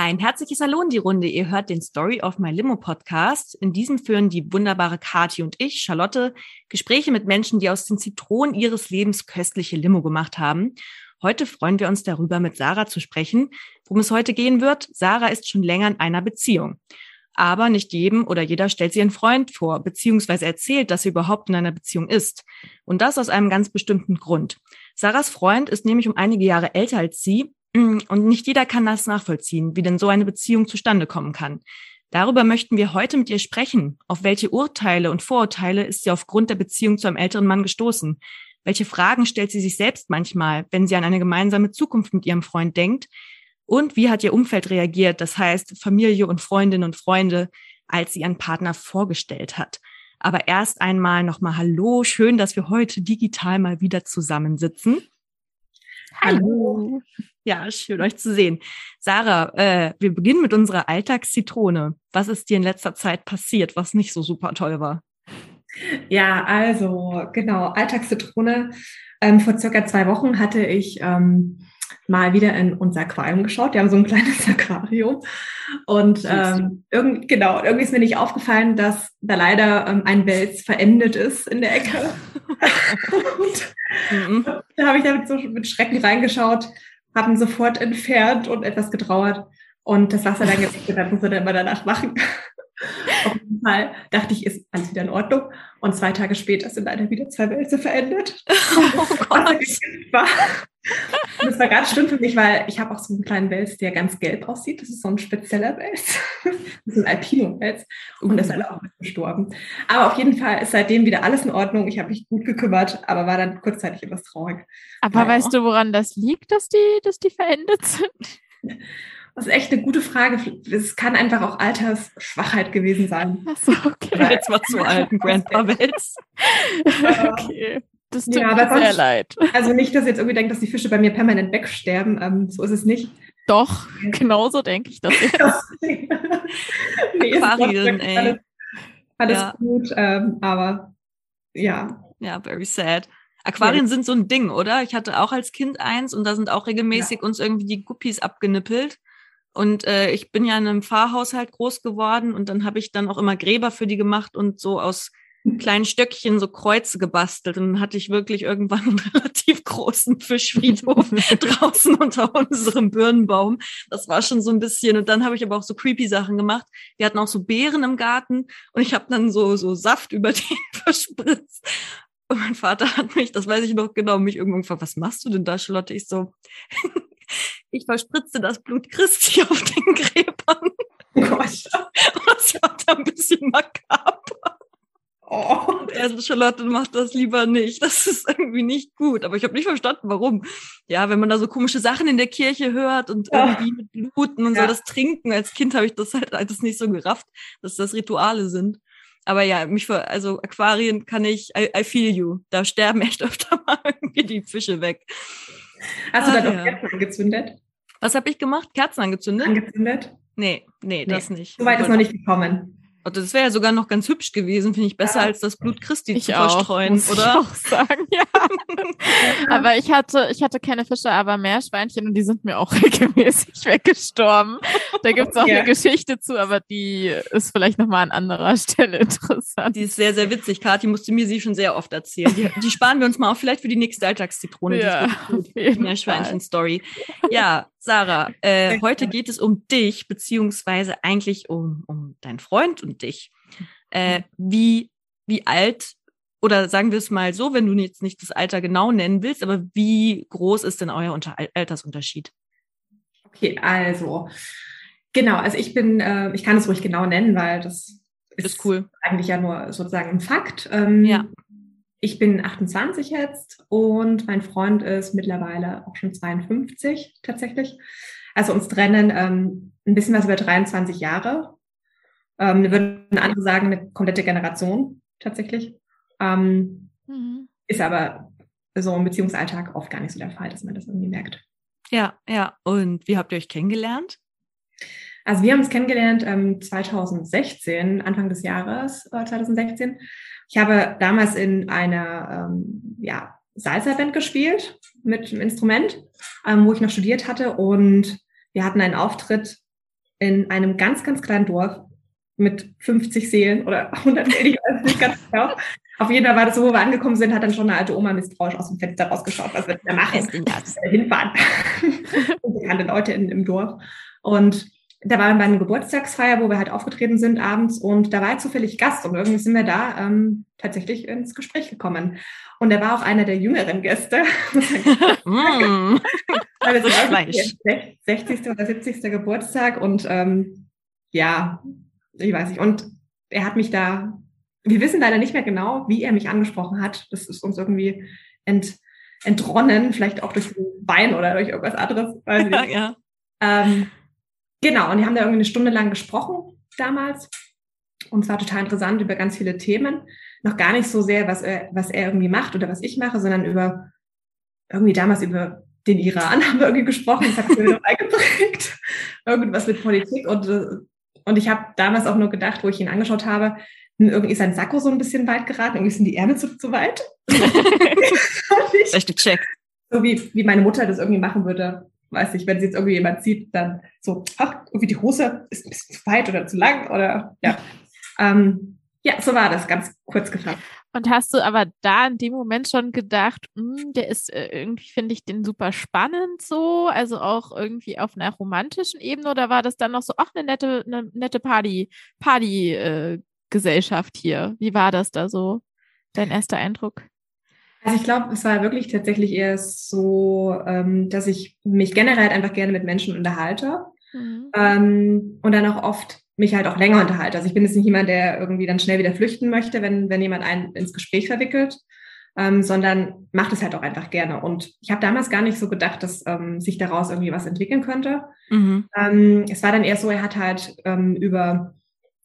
Ein herzliches Hallo in die Runde. Ihr hört den Story of My Limo Podcast. In diesem führen die wunderbare Kati und ich, Charlotte, Gespräche mit Menschen, die aus den Zitronen ihres Lebens köstliche Limo gemacht haben. Heute freuen wir uns darüber, mit Sarah zu sprechen. Worum es heute gehen wird, Sarah ist schon länger in einer Beziehung. Aber nicht jedem oder jeder stellt sie einen Freund vor, beziehungsweise erzählt, dass sie überhaupt in einer Beziehung ist. Und das aus einem ganz bestimmten Grund. Sarahs Freund ist nämlich um einige Jahre älter als sie und nicht jeder kann das nachvollziehen, wie denn so eine Beziehung zustande kommen kann. Darüber möchten wir heute mit ihr sprechen. Auf welche Urteile und Vorurteile ist sie aufgrund der Beziehung zu einem älteren Mann gestoßen? Welche Fragen stellt sie sich selbst manchmal, wenn sie an eine gemeinsame Zukunft mit ihrem Freund denkt? Und wie hat ihr Umfeld reagiert, das heißt Familie und Freundinnen und Freunde, als sie ihren Partner vorgestellt hat? Aber erst einmal nochmal Hallo, schön, dass wir heute digital mal wieder zusammensitzen. Hallo. Ja, schön euch zu sehen. Sarah, äh, wir beginnen mit unserer Alltagszitrone. Was ist dir in letzter Zeit passiert, was nicht so super toll war? Ja, also genau, Alltagszitrone. Ähm, vor circa zwei Wochen hatte ich ähm, mal wieder in unser Aquarium geschaut. Wir haben so ein kleines Aquarium. Und ähm, irgend, genau, irgendwie ist mir nicht aufgefallen, dass da leider ähm, ein Wels verendet ist in der Ecke. Und, mhm. da habe ich damit so mit Schrecken reingeschaut, habe ihn sofort entfernt und etwas getrauert. Und das Wasser dann jetzt, das muss er dann immer danach machen. Auf jeden Fall dachte ich, ist alles wieder in Ordnung. Und zwei Tage später sind leider wieder zwei Wälze verendet. Oh Gott. Und das war ganz schlimm für mich, weil ich habe auch so einen kleinen Wels, der ganz gelb aussieht. Das ist so ein spezieller Wels. Das ist ein Alpino-Wels. Und das ist leider auch gestorben. Aber auf jeden Fall ist seitdem wieder alles in Ordnung. Ich habe mich gut gekümmert, aber war dann kurzzeitig etwas traurig. Aber weil weißt du, woran das liegt, dass die, dass die verendet sind? Das ist echt eine gute Frage. Es kann einfach auch Altersschwachheit gewesen sein. Achso, okay. Jetzt mal zu alten Grandpa Wels. okay. Das tut ja, mir sehr leid. Also nicht, dass ihr jetzt irgendwie denkt, dass die Fische bei mir permanent wegsterben. Ähm, so ist es nicht. Doch, genauso denke ich das jetzt. nee, Aquarien, ey. Alles, alles ja. gut, ähm, aber ja. Ja, very sad. Aquarien ja. sind so ein Ding, oder? Ich hatte auch als Kind eins und da sind auch regelmäßig ja. uns irgendwie die Guppies abgenippelt. Und äh, ich bin ja in einem Pfarrhaushalt groß geworden und dann habe ich dann auch immer Gräber für die gemacht und so aus kleinen Stöckchen so Kreuze gebastelt. Und dann hatte ich wirklich irgendwann einen relativ großen Fischfriedhof draußen unter unserem Birnenbaum. Das war schon so ein bisschen. Und dann habe ich aber auch so creepy Sachen gemacht. Wir hatten auch so Beeren im Garten und ich habe dann so, so Saft über den verspritzt. Und mein Vater hat mich, das weiß ich noch genau, mich irgendwann gefragt, was machst du denn da, Charlotte? Ich so, ich verspritze das Blut Christi auf den Gräbern. Gott. Das war ein bisschen makaber. Oh. Also Charlotte macht das lieber nicht. Das ist irgendwie nicht gut. Aber ich habe nicht verstanden, warum. Ja, wenn man da so komische Sachen in der Kirche hört und ja. irgendwie mit Bluten und ja. so das Trinken. Als Kind habe ich das halt alles nicht so gerafft, dass das Rituale sind. Aber ja, mich für, also Aquarien kann ich, I, I feel you. Da sterben echt öfter mal irgendwie die Fische weg. Hast du ah, da doch Kerzen angezündet? Was habe ich gemacht? Kerzen angezündet? Angezündet? Nee, nee, nee. das nicht. Soweit ist noch nicht gekommen. Also das wäre ja sogar noch ganz hübsch gewesen, finde ich besser ja. als das Blut Christi ich zu auch, verstreuen, muss oder? Ich auch sagen, ja. aber ich hatte, ich hatte keine Fische, aber Meerschweinchen und die sind mir auch regelmäßig weggestorben. Da gibt es auch ja. eine Geschichte zu, aber die ist vielleicht nochmal an anderer Stelle interessant. Die ist sehr, sehr witzig. Kathi musste mir sie schon sehr oft erzählen. Die, die sparen wir uns mal auf, vielleicht für die nächste Alltagszitrone. Ja, die Meerschweinchen-Story. Ja, Sarah, äh, heute geht es um dich, beziehungsweise eigentlich um, um deinen Freund und dich. Äh, wie, wie alt, oder sagen wir es mal so, wenn du jetzt nicht das Alter genau nennen willst, aber wie groß ist denn euer Unter Altersunterschied? Okay, also, genau, also ich bin, äh, ich kann es ruhig genau nennen, weil das ist, ist cool. eigentlich ja nur sozusagen ein Fakt. Ähm, ja. Ich bin 28 jetzt und mein Freund ist mittlerweile auch schon 52 tatsächlich. Also uns trennen ähm, ein bisschen was über 23 Jahre. Ähm, würden andere sagen, eine komplette Generation tatsächlich. Ähm, mhm. Ist aber so im Beziehungsalltag oft gar nicht so der Fall, dass man das irgendwie merkt. Ja, ja. Und wie habt ihr euch kennengelernt? Also wir haben uns kennengelernt ähm, 2016, Anfang des Jahres äh, 2016. Ich habe damals in einer ähm, ja, Salsa-Band gespielt mit einem Instrument, ähm, wo ich noch studiert hatte. Und wir hatten einen Auftritt in einem ganz, ganz kleinen Dorf mit 50 Seelen oder 100 Seelen, ich weiß nicht ganz genau. Auf jeden Fall war das so, wo wir angekommen sind, hat dann schon eine alte Oma misstrauisch aus dem Fenster rausgeschaut, was wir da machen. Hinfahren. Unbekannte Leute in, im Dorf. Und da waren wir bei einer Geburtstagsfeier, wo wir halt aufgetreten sind abends und da war er zufällig Gast und irgendwie sind wir da ähm, tatsächlich ins Gespräch gekommen. Und er war auch einer der jüngeren Gäste. mm. also 60. oder 70. Geburtstag und ähm, ja, ich weiß nicht. Und er hat mich da, wir wissen leider nicht mehr genau, wie er mich angesprochen hat. Das ist uns irgendwie ent, entronnen, vielleicht auch durch den Bein oder durch irgendwas anderes. Weiß ich nicht. ja. Ähm, Genau, und die haben da irgendwie eine Stunde lang gesprochen damals. Und es war total interessant über ganz viele Themen. Noch gar nicht so sehr, was er, was er irgendwie macht oder was ich mache, sondern über irgendwie damals über den Iran haben wir irgendwie gesprochen. Das hat mir eingeprägt. Irgendwas mit Politik. Und, und ich habe damals auch nur gedacht, wo ich ihn angeschaut habe, irgendwie ist sein Sakko so ein bisschen weit geraten, irgendwie sind die Ärmel zu, zu weit. Echt gecheckt. So wie, wie meine Mutter das irgendwie machen würde, weiß ich, wenn sie jetzt irgendwie jemand sieht, dann so, ach, irgendwie die Hose ist ein bisschen zu weit oder zu lang oder ja. Ähm, ja, so war das, ganz kurz gefasst. Und hast du aber da in dem Moment schon gedacht, hm, der ist äh, irgendwie, finde ich den super spannend so, also auch irgendwie auf einer romantischen Ebene oder war das dann noch so, ach, eine nette, eine nette Party, Party, äh, Gesellschaft hier? Wie war das da so? Dein erster Eindruck? Also ich glaube, es war wirklich tatsächlich eher so, ähm, dass ich mich generell einfach gerne mit Menschen unterhalte mhm. ähm, und dann auch oft mich halt auch länger unterhalte. Also ich bin jetzt nicht jemand, der irgendwie dann schnell wieder flüchten möchte, wenn, wenn jemand einen ins Gespräch verwickelt, ähm, sondern macht es halt auch einfach gerne. Und ich habe damals gar nicht so gedacht, dass ähm, sich daraus irgendwie was entwickeln könnte. Mhm. Ähm, es war dann eher so, er hat halt ähm, über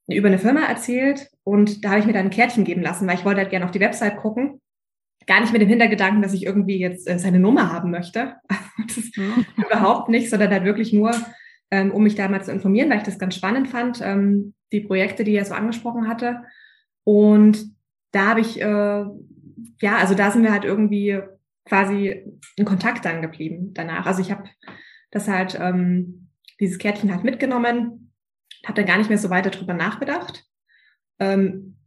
über eine Firma erzählt und da habe ich mir dann ein Kärtchen geben lassen, weil ich wollte halt gerne auf die Website gucken gar nicht mit dem Hintergedanken, dass ich irgendwie jetzt äh, seine Nummer haben möchte. Mhm. überhaupt nicht, sondern halt wirklich nur, ähm, um mich da mal zu informieren, weil ich das ganz spannend fand, ähm, die Projekte, die er so angesprochen hatte. Und da habe ich, äh, ja, also da sind wir halt irgendwie quasi in Kontakt dann geblieben danach. Also ich habe das halt, ähm, dieses Kärtchen halt mitgenommen, habe dann gar nicht mehr so weiter drüber nachgedacht, ähm,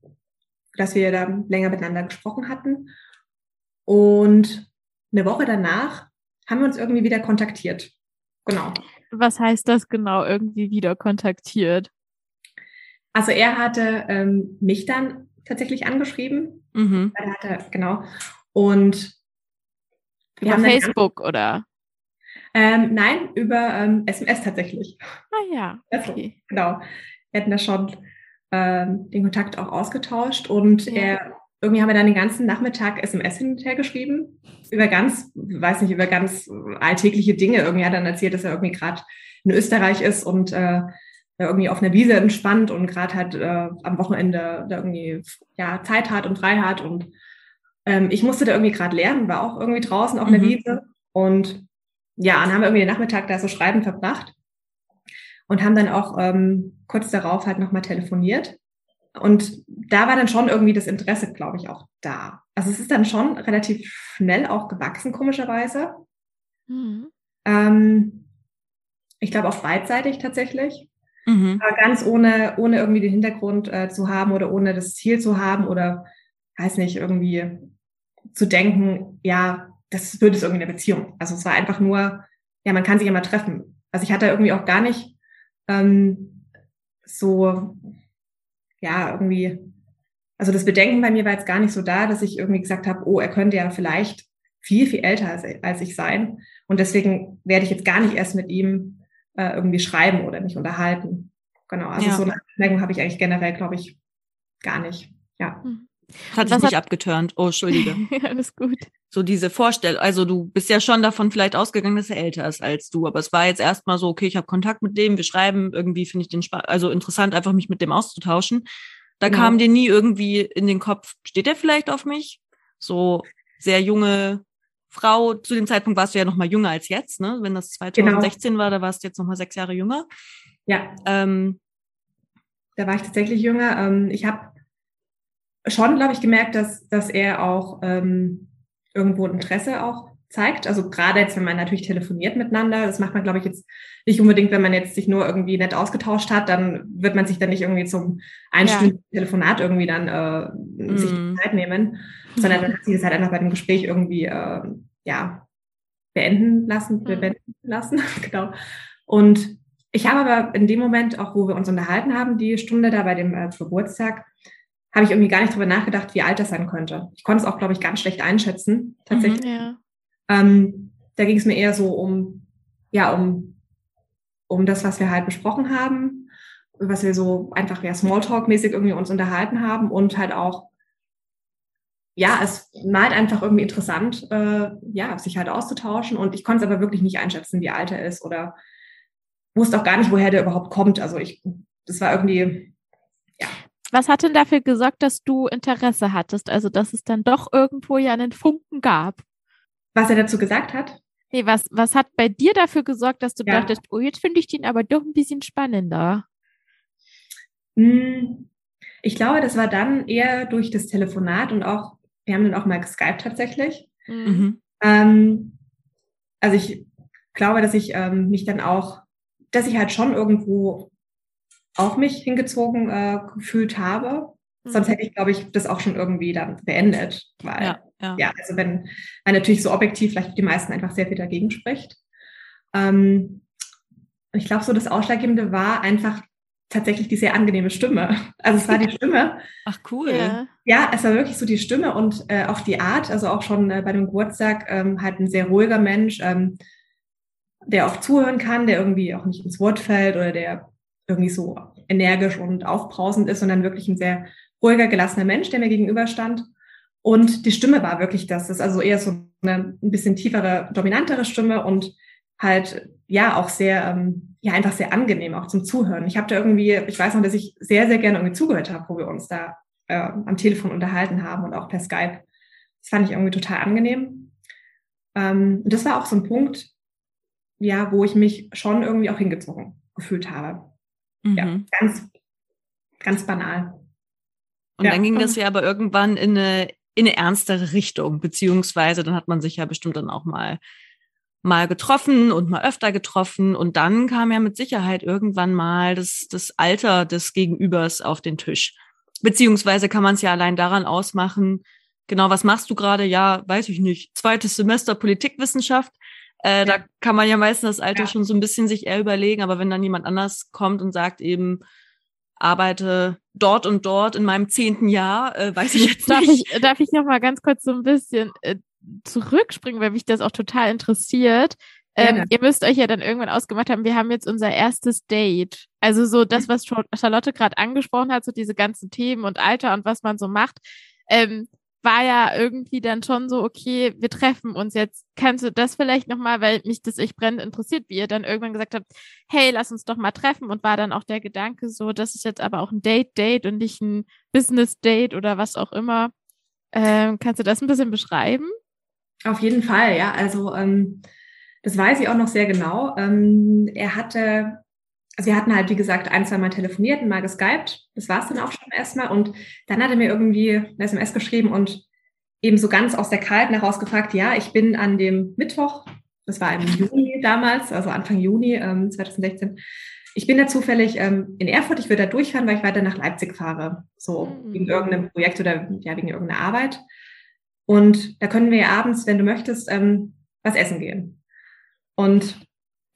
dass wir da länger miteinander gesprochen hatten. Und eine Woche danach haben wir uns irgendwie wieder kontaktiert. Genau. Was heißt das genau, irgendwie wieder kontaktiert? Also er hatte ähm, mich dann tatsächlich angeschrieben. Mhm. Er hatte, genau. Und wir über Facebook oder? Ähm, nein, über ähm, SMS tatsächlich. Ah ja. Also, okay. genau. Wir hatten da schon ähm, den Kontakt auch ausgetauscht und ja. er irgendwie haben wir dann den ganzen Nachmittag SMS hin und her geschrieben über ganz, weiß nicht, über ganz alltägliche Dinge. Irgendwie hat er dann erzählt, dass er irgendwie gerade in Österreich ist und äh, irgendwie auf einer Wiese entspannt und gerade halt äh, am Wochenende da irgendwie ja Zeit hat und frei hat und ähm, ich musste da irgendwie gerade lernen, war auch irgendwie draußen auf einer mhm. Wiese und ja, dann haben wir irgendwie den Nachmittag da so schreiben verbracht und haben dann auch ähm, kurz darauf halt nochmal telefoniert und da war dann schon irgendwie das Interesse, glaube ich, auch da. Also es ist dann schon relativ schnell auch gewachsen, komischerweise. Mhm. Ähm, ich glaube auch beidseitig tatsächlich. Mhm. Aber ganz ohne, ohne irgendwie den Hintergrund äh, zu haben oder ohne das Ziel zu haben oder, weiß nicht, irgendwie zu denken, ja, das wird es irgendwie eine Beziehung. Also es war einfach nur, ja, man kann sich immer treffen. Also ich hatte irgendwie auch gar nicht ähm, so ja, irgendwie, also das Bedenken bei mir war jetzt gar nicht so da, dass ich irgendwie gesagt habe, oh, er könnte ja vielleicht viel, viel älter als, als ich sein. Und deswegen werde ich jetzt gar nicht erst mit ihm äh, irgendwie schreiben oder mich unterhalten. Genau, also ja. so eine Abneigung habe ich eigentlich generell, glaube ich, gar nicht. Ja. Hm. Hat dich nicht abgeturnt. Oh, Entschuldige. Alles gut. So diese Vorstellung, also du bist ja schon davon vielleicht ausgegangen, dass er älter ist als du, aber es war jetzt erstmal so, okay, ich habe Kontakt mit dem, wir schreiben, irgendwie finde ich den Sp also interessant, einfach mich mit dem auszutauschen. Da genau. kam dir nie irgendwie in den Kopf, steht er vielleicht auf mich? So sehr junge Frau, zu dem Zeitpunkt warst du ja noch mal jünger als jetzt, ne? Wenn das 2016 genau. war, da warst du jetzt noch mal sechs Jahre jünger. Ja. Ähm, da war ich tatsächlich jünger. Ähm, ich habe schon, glaube ich, gemerkt, dass, dass er auch ähm, irgendwo Interesse auch zeigt. Also gerade jetzt, wenn man natürlich telefoniert miteinander, das macht man, glaube ich, jetzt nicht unbedingt, wenn man jetzt sich nur irgendwie nett ausgetauscht hat, dann wird man sich dann nicht irgendwie zum einstündigen ja. Telefonat irgendwie dann äh, mm. sich die mhm. Zeit nehmen, sondern dann hat sie das halt einfach bei dem Gespräch irgendwie äh, ja beenden lassen, mhm. beenden lassen, genau. Und ich habe aber in dem Moment, auch wo wir uns unterhalten haben, die Stunde da bei dem äh, Geburtstag, habe ich irgendwie gar nicht drüber nachgedacht, wie alt das sein könnte. Ich konnte es auch, glaube ich, ganz schlecht einschätzen, tatsächlich. Mhm, ja. ähm, da ging es mir eher so um, ja, um, um das, was wir halt besprochen haben, was wir so einfach ja Smalltalk-mäßig irgendwie uns unterhalten haben und halt auch, ja, es malt einfach irgendwie interessant, äh, ja, sich halt auszutauschen. Und ich konnte es aber wirklich nicht einschätzen, wie alt er ist oder wusste auch gar nicht, woher der überhaupt kommt. Also ich, das war irgendwie, ja. Was hat denn dafür gesorgt, dass du Interesse hattest? Also, dass es dann doch irgendwo ja einen Funken gab? Was er dazu gesagt hat? Nee, was, was hat bei dir dafür gesorgt, dass du ja. dachtest, oh, jetzt finde ich den aber doch ein bisschen spannender? Hm, ich glaube, das war dann eher durch das Telefonat und auch, wir haben dann auch mal geskypt tatsächlich. Mhm. Ähm, also ich glaube, dass ich ähm, mich dann auch, dass ich halt schon irgendwo auch mich hingezogen äh, gefühlt habe. Mhm. Sonst hätte ich, glaube ich, das auch schon irgendwie dann beendet. Weil, ja, ja. ja also wenn man natürlich so objektiv vielleicht die meisten einfach sehr viel dagegen spricht. Ähm, ich glaube, so das Ausschlaggebende war einfach tatsächlich die sehr angenehme Stimme. Also es war die Stimme. Ach cool. Ja, ja es war wirklich so die Stimme und äh, auch die Art, also auch schon äh, bei dem Geburtstag ähm, halt ein sehr ruhiger Mensch, ähm, der auch zuhören kann, der irgendwie auch nicht ins Wort fällt oder der irgendwie so energisch und aufbrausend ist, sondern wirklich ein sehr ruhiger, gelassener Mensch, der mir gegenüberstand. Und die Stimme war wirklich das. Das ist also eher so eine ein bisschen tiefere, dominantere Stimme und halt ja auch sehr, ähm, ja einfach sehr angenehm auch zum Zuhören. Ich habe da irgendwie, ich weiß noch, dass ich sehr, sehr gerne irgendwie zugehört habe, wo wir uns da äh, am Telefon unterhalten haben und auch per Skype. Das fand ich irgendwie total angenehm. Ähm, und das war auch so ein Punkt, ja, wo ich mich schon irgendwie auch hingezogen gefühlt habe. Mhm. Ja, ganz, ganz banal. Und ja. dann ging das ja aber irgendwann in eine, in eine ernstere Richtung, beziehungsweise dann hat man sich ja bestimmt dann auch mal mal getroffen und mal öfter getroffen und dann kam ja mit Sicherheit irgendwann mal das, das Alter des Gegenübers auf den Tisch. Beziehungsweise kann man es ja allein daran ausmachen, genau, was machst du gerade? Ja, weiß ich nicht. Zweites Semester Politikwissenschaft. Äh, ja. Da kann man ja meistens das Alter ja. schon so ein bisschen sich eher überlegen, aber wenn dann jemand anders kommt und sagt eben, arbeite dort und dort in meinem zehnten Jahr, äh, weiß ich jetzt darf nicht. Ich, darf ich noch mal ganz kurz so ein bisschen äh, zurückspringen, weil mich das auch total interessiert? Ähm, ihr müsst euch ja dann irgendwann ausgemacht haben, wir haben jetzt unser erstes Date. Also so das, was Charlotte gerade angesprochen hat, so diese ganzen Themen und Alter und was man so macht. Ähm, war ja irgendwie dann schon so, okay, wir treffen uns jetzt. Kannst du das vielleicht nochmal, weil mich das echt brennend interessiert, wie ihr dann irgendwann gesagt habt, hey, lass uns doch mal treffen und war dann auch der Gedanke so, das ist jetzt aber auch ein Date-Date und nicht ein Business-Date oder was auch immer. Ähm, kannst du das ein bisschen beschreiben? Auf jeden Fall, ja. Also ähm, das weiß ich auch noch sehr genau. Ähm, er hatte also wir hatten halt, wie gesagt, ein, zwei Mal telefoniert und mal geskypt. Das war es dann auch schon erstmal. Und dann hat er mir irgendwie eine SMS geschrieben und eben so ganz aus der Kalten heraus gefragt, ja, ich bin an dem Mittwoch, das war im Juni damals, also Anfang Juni ähm, 2016, ich bin da zufällig ähm, in Erfurt, ich würde da durchfahren, weil ich weiter nach Leipzig fahre, so mhm. wegen irgendeinem Projekt oder ja, wegen irgendeiner Arbeit. Und da können wir ja abends, wenn du möchtest, ähm, was essen gehen. Und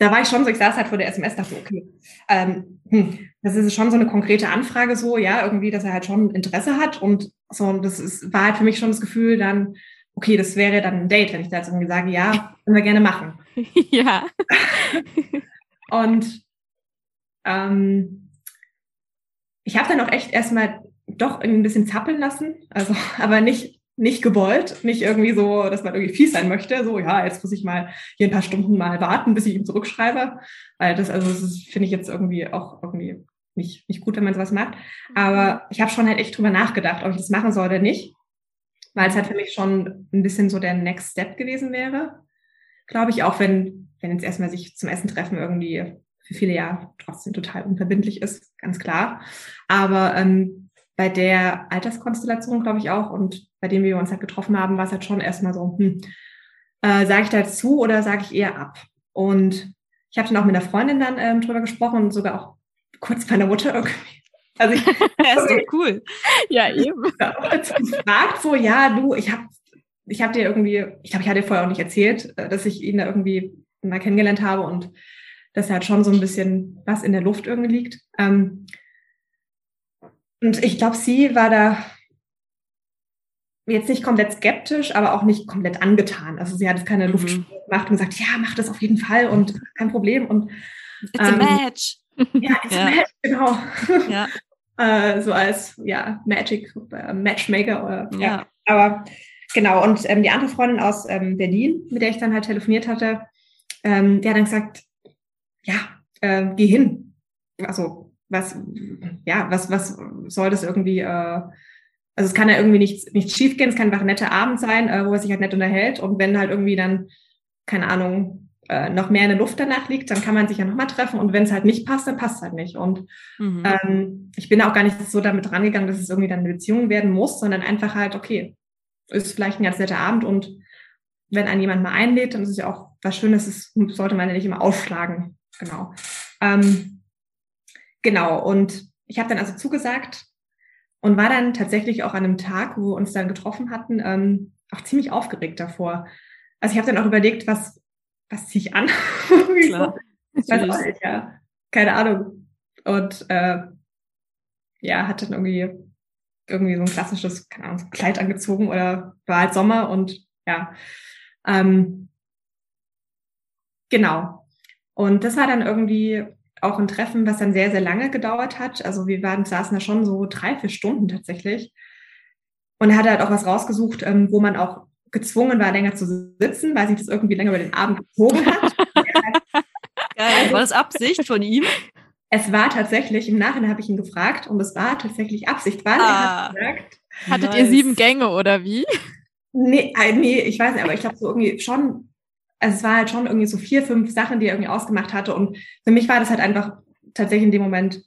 da war ich schon so, ich saß halt vor der SMS, dachte, okay, ähm, hm, das ist schon so eine konkrete Anfrage so, ja, irgendwie, dass er halt schon Interesse hat und so, und das ist, war halt für mich schon das Gefühl dann, okay, das wäre dann ein Date, wenn ich da jetzt irgendwie sage, ja, können wir gerne machen. ja. und ähm, ich habe dann auch echt erstmal doch ein bisschen zappeln lassen, also aber nicht nicht gewollt, nicht irgendwie so, dass man irgendwie fies sein möchte, so, ja, jetzt muss ich mal hier ein paar Stunden mal warten, bis ich ihm zurückschreibe, weil das, also das finde ich jetzt irgendwie auch irgendwie nicht, nicht gut, wenn man sowas macht, aber ich habe schon halt echt drüber nachgedacht, ob ich das machen soll oder nicht, weil es halt für mich schon ein bisschen so der Next Step gewesen wäre, glaube ich, auch wenn, wenn jetzt erstmal sich zum Essen treffen irgendwie für viele ja trotzdem total unverbindlich ist, ganz klar, aber ähm, bei der Alterskonstellation, glaube ich auch, und bei dem wir uns halt getroffen haben, war es halt schon erstmal so, hm, Äh, sage ich dazu oder sage ich eher ab? Und ich habe dann auch mit einer Freundin dann ähm, drüber gesprochen und sogar auch kurz meiner Mutter irgendwie. Also ich, ja, ist doch cool. Ja, eben. fragt so, ja, du, ich habe ich hab dir irgendwie, ich glaube, ich hatte dir vorher auch nicht erzählt, äh, dass ich ihn da irgendwie mal kennengelernt habe und dass halt schon so ein bisschen was in der Luft irgendwie liegt. Ähm, und ich glaube, sie war da jetzt nicht komplett skeptisch, aber auch nicht komplett angetan. Also sie hat jetzt keine mhm. Luft gemacht und gesagt, ja, mach das auf jeden Fall und kein Problem. Und It's ähm, a match. Ja, it's ja. a match, genau. Ja. äh, so als ja, Magic, äh, Matchmaker oder ja. ja. Aber genau, und ähm, die andere Freundin aus ähm, Berlin, mit der ich dann halt telefoniert hatte, ähm, die hat dann gesagt, ja, äh, geh hin. Also was, ja, was, was soll das irgendwie, äh, also es kann ja irgendwie nichts, nichts schief gehen, es kann einfach ein netter Abend sein, äh, wo er sich halt nett unterhält und wenn halt irgendwie dann, keine Ahnung, äh, noch mehr in der Luft danach liegt, dann kann man sich ja nochmal treffen und wenn es halt nicht passt, dann passt es halt nicht und mhm. ähm, ich bin auch gar nicht so damit rangegangen, dass es irgendwie dann eine Beziehung werden muss, sondern einfach halt, okay, ist vielleicht ein ganz netter Abend und wenn einen jemand mal einlädt, dann ist es ja auch was Schönes, das sollte man ja nicht immer ausschlagen. Genau. Ähm, Genau, und ich habe dann also zugesagt und war dann tatsächlich auch an einem Tag, wo wir uns dann getroffen hatten, ähm, auch ziemlich aufgeregt davor. Also ich habe dann auch überlegt, was, was ziehe ich an? Klar. weiß auch nicht, ja. Keine Ahnung. Und äh, ja, hat dann irgendwie irgendwie so ein klassisches, keine Ahnung, Kleid angezogen oder war halt Sommer und ja. Ähm, genau. Und das war dann irgendwie auch ein Treffen, was dann sehr, sehr lange gedauert hat. Also wir waren, saßen da schon so drei, vier Stunden tatsächlich. Und er hat halt auch was rausgesucht, ähm, wo man auch gezwungen war, länger zu sitzen, weil sich das irgendwie länger über den Abend gezogen hat. Geil. War das Absicht von ihm? Es war tatsächlich, im Nachhinein habe ich ihn gefragt und es war tatsächlich Absicht, weil ah, er hat gesagt. Hattet nice. ihr sieben Gänge oder wie? Nee, äh, nee, ich weiß nicht, aber ich glaube so irgendwie schon also es war halt schon irgendwie so vier, fünf Sachen, die er irgendwie ausgemacht hatte. Und für mich war das halt einfach tatsächlich in dem Moment,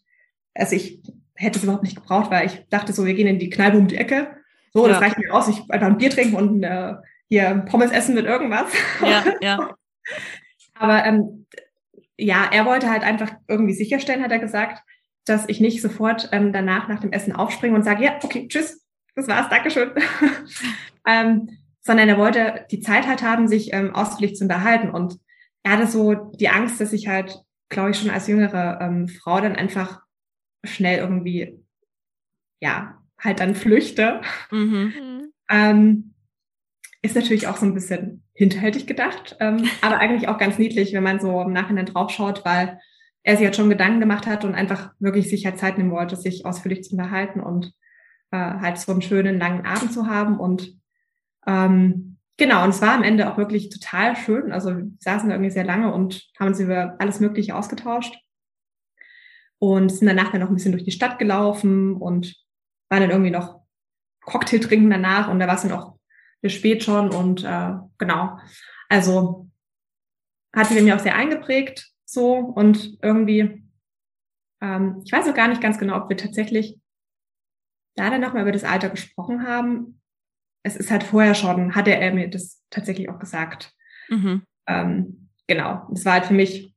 also ich hätte es überhaupt nicht gebraucht, weil ich dachte so, wir gehen in die Kneipe um die Ecke. So, ja. das reicht mir aus. Ich einfach ein Bier trinken und äh, hier Pommes essen mit irgendwas. Ja, ja. Aber ähm, ja, er wollte halt einfach irgendwie sicherstellen, hat er gesagt, dass ich nicht sofort ähm, danach nach dem Essen aufspringe und sage, ja, okay, tschüss, das war's, Dankeschön. ähm, sondern er wollte die Zeit halt haben, sich ähm, ausführlich zu unterhalten. Und er hatte so die Angst, dass ich halt, glaube ich, schon als jüngere ähm, Frau dann einfach schnell irgendwie, ja, halt dann flüchte. Mhm. Ähm, ist natürlich auch so ein bisschen hinterhältig gedacht, ähm, aber eigentlich auch ganz niedlich, wenn man so im Nachhinein drauf schaut, weil er sich halt schon Gedanken gemacht hat und einfach wirklich sich halt Zeit nehmen wollte, sich ausführlich zu unterhalten und äh, halt so einen schönen langen Abend zu haben und ähm, genau, und es war am Ende auch wirklich total schön. Also wir saßen da irgendwie sehr lange und haben uns über alles Mögliche ausgetauscht. Und sind danach dann noch ein bisschen durch die Stadt gelaufen und waren dann irgendwie noch Cocktail trinken danach und da war es dann auch spät schon und äh, genau. Also hat sich mir auch sehr eingeprägt so und irgendwie, ähm, ich weiß auch gar nicht ganz genau, ob wir tatsächlich da dann nochmal über das Alter gesprochen haben, es ist halt vorher schon, hat er mir das tatsächlich auch gesagt. Mhm. Ähm, genau. Es war halt für mich,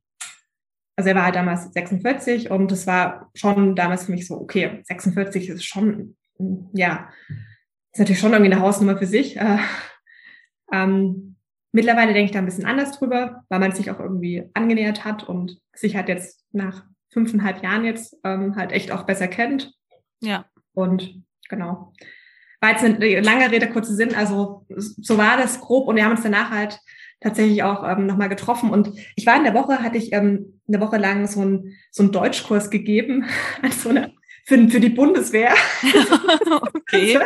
also er war halt damals 46 und es war schon damals für mich so, okay, 46 ist schon, ja, ist natürlich schon irgendwie eine Hausnummer für sich. Äh, ähm, mittlerweile denke ich da ein bisschen anders drüber, weil man sich auch irgendwie angenähert hat und sich halt jetzt nach fünfeinhalb Jahren jetzt ähm, halt echt auch besser kennt. Ja. Und genau war jetzt eine lange Rede, kurze Sinn. Also so war das grob und wir haben uns danach halt tatsächlich auch ähm, nochmal getroffen. Und ich war in der Woche, hatte ich ähm, eine Woche lang so, ein, so einen Deutschkurs gegeben, also eine, für, für die Bundeswehr. okay.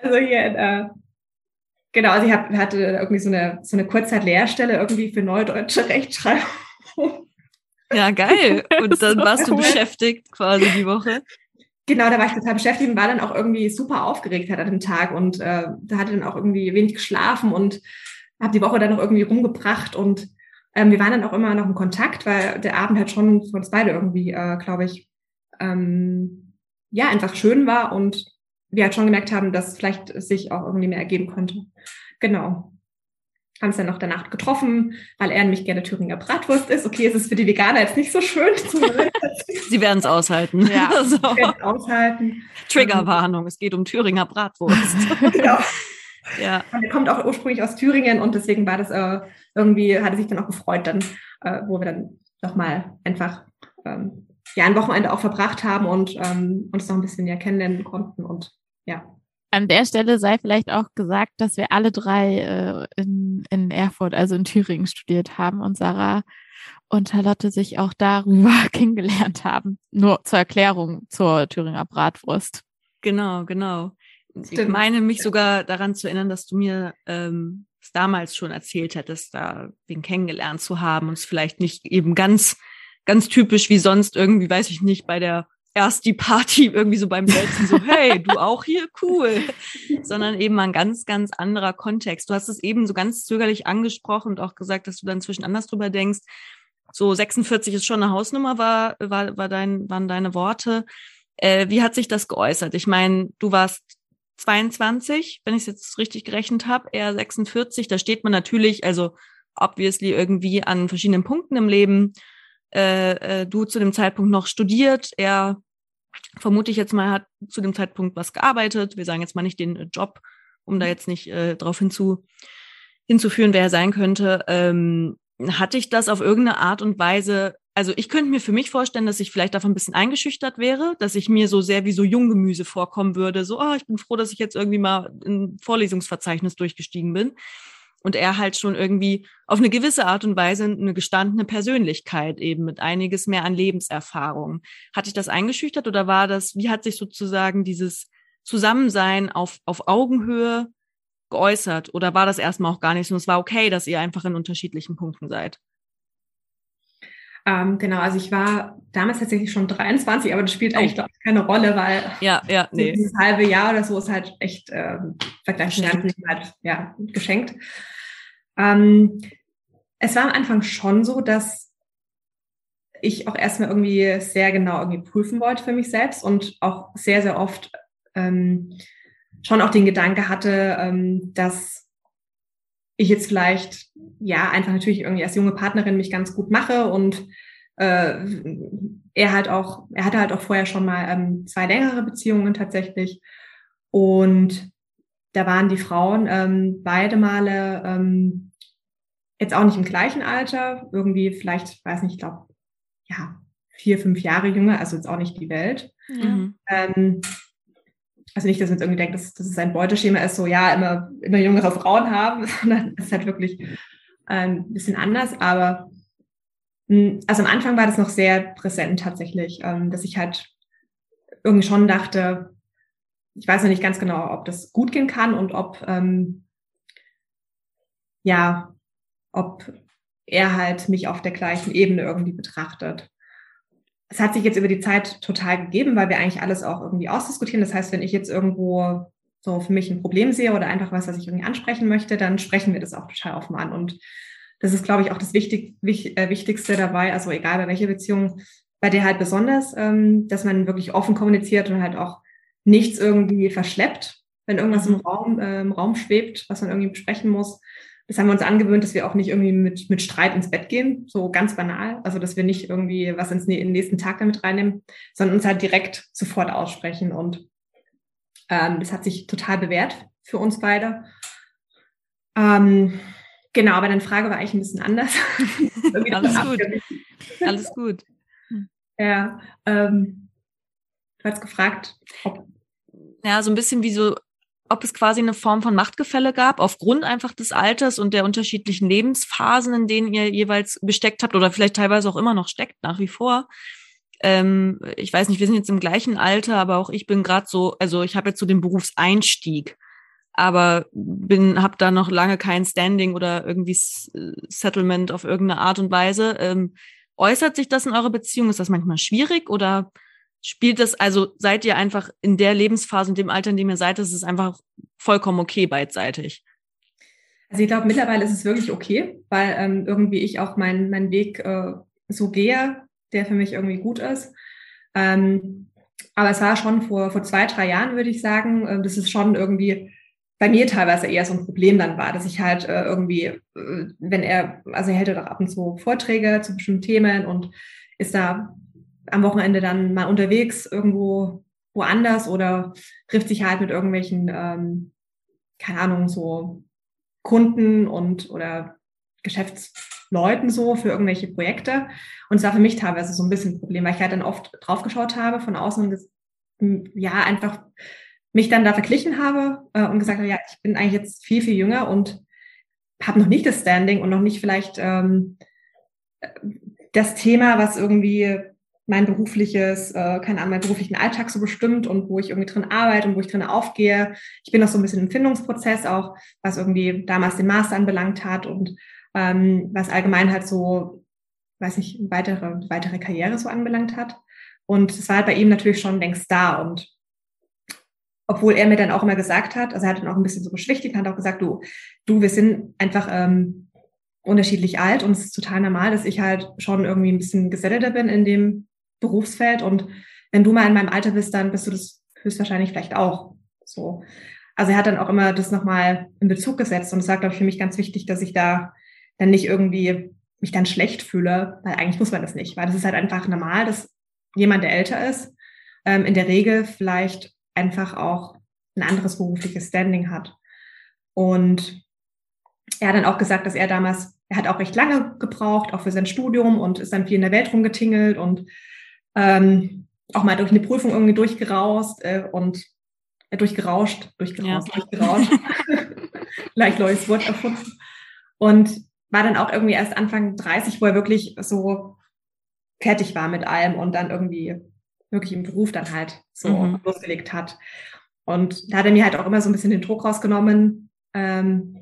Also hier, äh, genau, also ich hab, hatte irgendwie so eine, so eine Kurzzeit-Lehrstelle irgendwie für neue deutsche Rechtschreibung. Ja, geil. Und dann warst du beschäftigt quasi die Woche. Genau, da war ich total beschäftigt und war dann auch irgendwie super aufgeregt halt an dem Tag und äh, da hatte dann auch irgendwie wenig geschlafen und habe die Woche dann noch irgendwie rumgebracht und ähm, wir waren dann auch immer noch in Kontakt, weil der Abend halt schon für uns beide irgendwie, äh, glaube ich, ähm, ja, einfach schön war und wir halt schon gemerkt haben, dass vielleicht sich auch irgendwie mehr ergeben könnte. Genau. Haben es dann noch danach getroffen, weil er nämlich gerne Thüringer Bratwurst ist. Okay, es ist für die Veganer jetzt nicht so schön. Sie werden es aushalten. Ja, so. Sie werden aushalten. Triggerwarnung, es geht um Thüringer Bratwurst. genau. Ja. Und er kommt auch ursprünglich aus Thüringen und deswegen war das äh, irgendwie, hat er sich dann auch gefreut, dann, äh, wo wir dann nochmal einfach ähm, ja, ein Wochenende auch verbracht haben und ähm, uns noch ein bisschen ja kennenlernen konnten und ja. An der Stelle sei vielleicht auch gesagt, dass wir alle drei äh, in, in Erfurt, also in Thüringen studiert haben und Sarah und Charlotte sich auch darüber kennengelernt haben. Nur zur Erklärung zur Thüringer Bratwurst. Genau, genau. Stimmt. Ich meine mich sogar daran zu erinnern, dass du mir ähm, damals schon erzählt hättest, da wen kennengelernt zu haben und es vielleicht nicht eben ganz, ganz typisch wie sonst irgendwie, weiß ich nicht, bei der erst die Party irgendwie so beim Setzen so, hey, du auch hier, cool, sondern eben ein ganz, ganz anderer Kontext. Du hast es eben so ganz zögerlich angesprochen und auch gesagt, dass du dann zwischen anders drüber denkst. So 46 ist schon eine Hausnummer, war, war, war dein, waren deine Worte. Äh, wie hat sich das geäußert? Ich meine, du warst 22, wenn ich es jetzt richtig gerechnet habe, er 46. Da steht man natürlich, also obviously irgendwie an verschiedenen Punkten im Leben äh, äh, du zu dem Zeitpunkt noch studiert. Er, vermute ich jetzt mal, hat zu dem Zeitpunkt was gearbeitet. Wir sagen jetzt mal nicht den Job, um da jetzt nicht äh, darauf hinzu, hinzuführen, wer er sein könnte. Ähm, hatte ich das auf irgendeine Art und Weise also ich könnte mir für mich vorstellen, dass ich vielleicht davon ein bisschen eingeschüchtert wäre, dass ich mir so sehr wie so Junggemüse vorkommen würde. So, oh, ich bin froh, dass ich jetzt irgendwie mal ein Vorlesungsverzeichnis durchgestiegen bin und er halt schon irgendwie auf eine gewisse Art und Weise eine gestandene Persönlichkeit eben mit einiges mehr an Lebenserfahrung. Hat dich das eingeschüchtert oder war das, wie hat sich sozusagen dieses Zusammensein auf, auf Augenhöhe geäußert oder war das erstmal auch gar nicht so es war okay, dass ihr einfach in unterschiedlichen Punkten seid? Ähm, genau, also ich war damals tatsächlich schon 23, aber das spielt eigentlich, glaube ich, keine Rolle, weil ja, ja, nee. dieses halbe Jahr oder so ist halt echt ähm, vergleichsweise halt, ja, geschenkt. Ähm, es war am Anfang schon so, dass ich auch erstmal irgendwie sehr genau irgendwie prüfen wollte für mich selbst und auch sehr, sehr oft ähm, schon auch den Gedanke hatte, ähm, dass ich jetzt vielleicht ja einfach natürlich irgendwie als junge Partnerin mich ganz gut mache und äh, er halt auch, er hatte halt auch vorher schon mal ähm, zwei längere Beziehungen tatsächlich und da waren die Frauen ähm, beide Male ähm, jetzt auch nicht im gleichen Alter, irgendwie vielleicht, weiß nicht, ich glaube, ja, vier, fünf Jahre jünger, also jetzt auch nicht die Welt. Mhm. Ähm, also nicht, dass man jetzt irgendwie denkt, dass, dass es ein Beuteschema ist, so ja, immer, immer jüngere Frauen haben, sondern es ist halt wirklich ein bisschen anders. Aber hm, also am Anfang war das noch sehr präsent tatsächlich, ähm, dass ich halt irgendwie schon dachte, ich weiß noch nicht ganz genau, ob das gut gehen kann und ob ähm, ja, ob er halt mich auf der gleichen Ebene irgendwie betrachtet es hat sich jetzt über die Zeit total gegeben, weil wir eigentlich alles auch irgendwie ausdiskutieren. Das heißt, wenn ich jetzt irgendwo so für mich ein Problem sehe oder einfach was, was ich irgendwie ansprechen möchte, dann sprechen wir das auch total offen an. Und das ist, glaube ich, auch das Wichtig, äh, Wichtigste dabei, also egal bei welcher Beziehung, bei der halt besonders, ähm, dass man wirklich offen kommuniziert und halt auch nichts irgendwie verschleppt, wenn irgendwas im mhm. Raum, äh, im Raum schwebt, was man irgendwie besprechen muss, das haben wir uns angewöhnt, dass wir auch nicht irgendwie mit, mit Streit ins Bett gehen, so ganz banal. Also, dass wir nicht irgendwie was ins, in den nächsten Tag damit reinnehmen, sondern uns halt direkt sofort aussprechen. Und ähm, das hat sich total bewährt für uns beide. Ähm, genau, aber deine Frage war eigentlich ein bisschen anders. Alles gut. Alles gut. Ja, ähm, du hast gefragt, ob ja, so ein bisschen wie so ob es quasi eine Form von Machtgefälle gab, aufgrund einfach des Alters und der unterschiedlichen Lebensphasen, in denen ihr jeweils gesteckt habt oder vielleicht teilweise auch immer noch steckt, nach wie vor. Ähm, ich weiß nicht, wir sind jetzt im gleichen Alter, aber auch ich bin gerade so, also ich habe jetzt so den Berufseinstieg, aber bin, habe da noch lange kein Standing oder irgendwie Settlement auf irgendeine Art und Weise. Ähm, äußert sich das in eurer Beziehung? Ist das manchmal schwierig oder spielt das, also seid ihr einfach in der Lebensphase und dem Alter, in dem ihr seid, ist es einfach vollkommen okay beidseitig? Also ich glaube, mittlerweile ist es wirklich okay, weil ähm, irgendwie ich auch meinen mein Weg äh, so gehe, der für mich irgendwie gut ist. Ähm, aber es war schon vor, vor zwei, drei Jahren, würde ich sagen, äh, das ist schon irgendwie bei mir teilweise eher so ein Problem dann war, dass ich halt äh, irgendwie, äh, wenn er, also er hält ja doch ab und zu Vorträge zu bestimmten Themen und ist da am Wochenende dann mal unterwegs irgendwo woanders oder trifft sich halt mit irgendwelchen, ähm, keine Ahnung, so Kunden und oder Geschäftsleuten so für irgendwelche Projekte. Und es war für mich teilweise so ein bisschen ein Problem, weil ich halt dann oft draufgeschaut habe von außen und ja, einfach mich dann da verglichen habe äh, und gesagt habe, ja, ich bin eigentlich jetzt viel, viel jünger und habe noch nicht das Standing und noch nicht vielleicht ähm, das Thema, was irgendwie mein berufliches, äh, keine Ahnung, meinen beruflichen Alltag so bestimmt und wo ich irgendwie drin arbeite und wo ich drin aufgehe. Ich bin noch so ein bisschen im Findungsprozess auch, was irgendwie damals den Master anbelangt hat und ähm, was allgemein halt so, weiß nicht, weitere, weitere Karriere so anbelangt hat. Und es war halt bei ihm natürlich schon längst da und obwohl er mir dann auch immer gesagt hat, also er hat dann auch ein bisschen so beschwichtigt, hat auch gesagt, du, du, wir sind einfach ähm, unterschiedlich alt und es ist total normal, dass ich halt schon irgendwie ein bisschen gesettelter bin in dem Berufsfeld und wenn du mal in meinem Alter bist, dann bist du das höchstwahrscheinlich vielleicht auch so. Also er hat dann auch immer das nochmal in Bezug gesetzt und es war, glaube ich, für mich ganz wichtig, dass ich da dann nicht irgendwie mich dann schlecht fühle, weil eigentlich muss man das nicht, weil das ist halt einfach normal, dass jemand, der älter ist, ähm, in der Regel vielleicht einfach auch ein anderes berufliches Standing hat. Und er hat dann auch gesagt, dass er damals, er hat auch recht lange gebraucht, auch für sein Studium und ist dann viel in der Welt rumgetingelt und ähm, auch mal durch eine Prüfung irgendwie durchgeraust äh, und äh, durchgerauscht, durchgerauscht, ja. durchgerauscht. Leicht neues Wort erfunden. Und war dann auch irgendwie erst Anfang 30, wo er wirklich so fertig war mit allem und dann irgendwie wirklich im Beruf dann halt so mhm. losgelegt hat. Und da hat er mir halt auch immer so ein bisschen den Druck rausgenommen, ähm,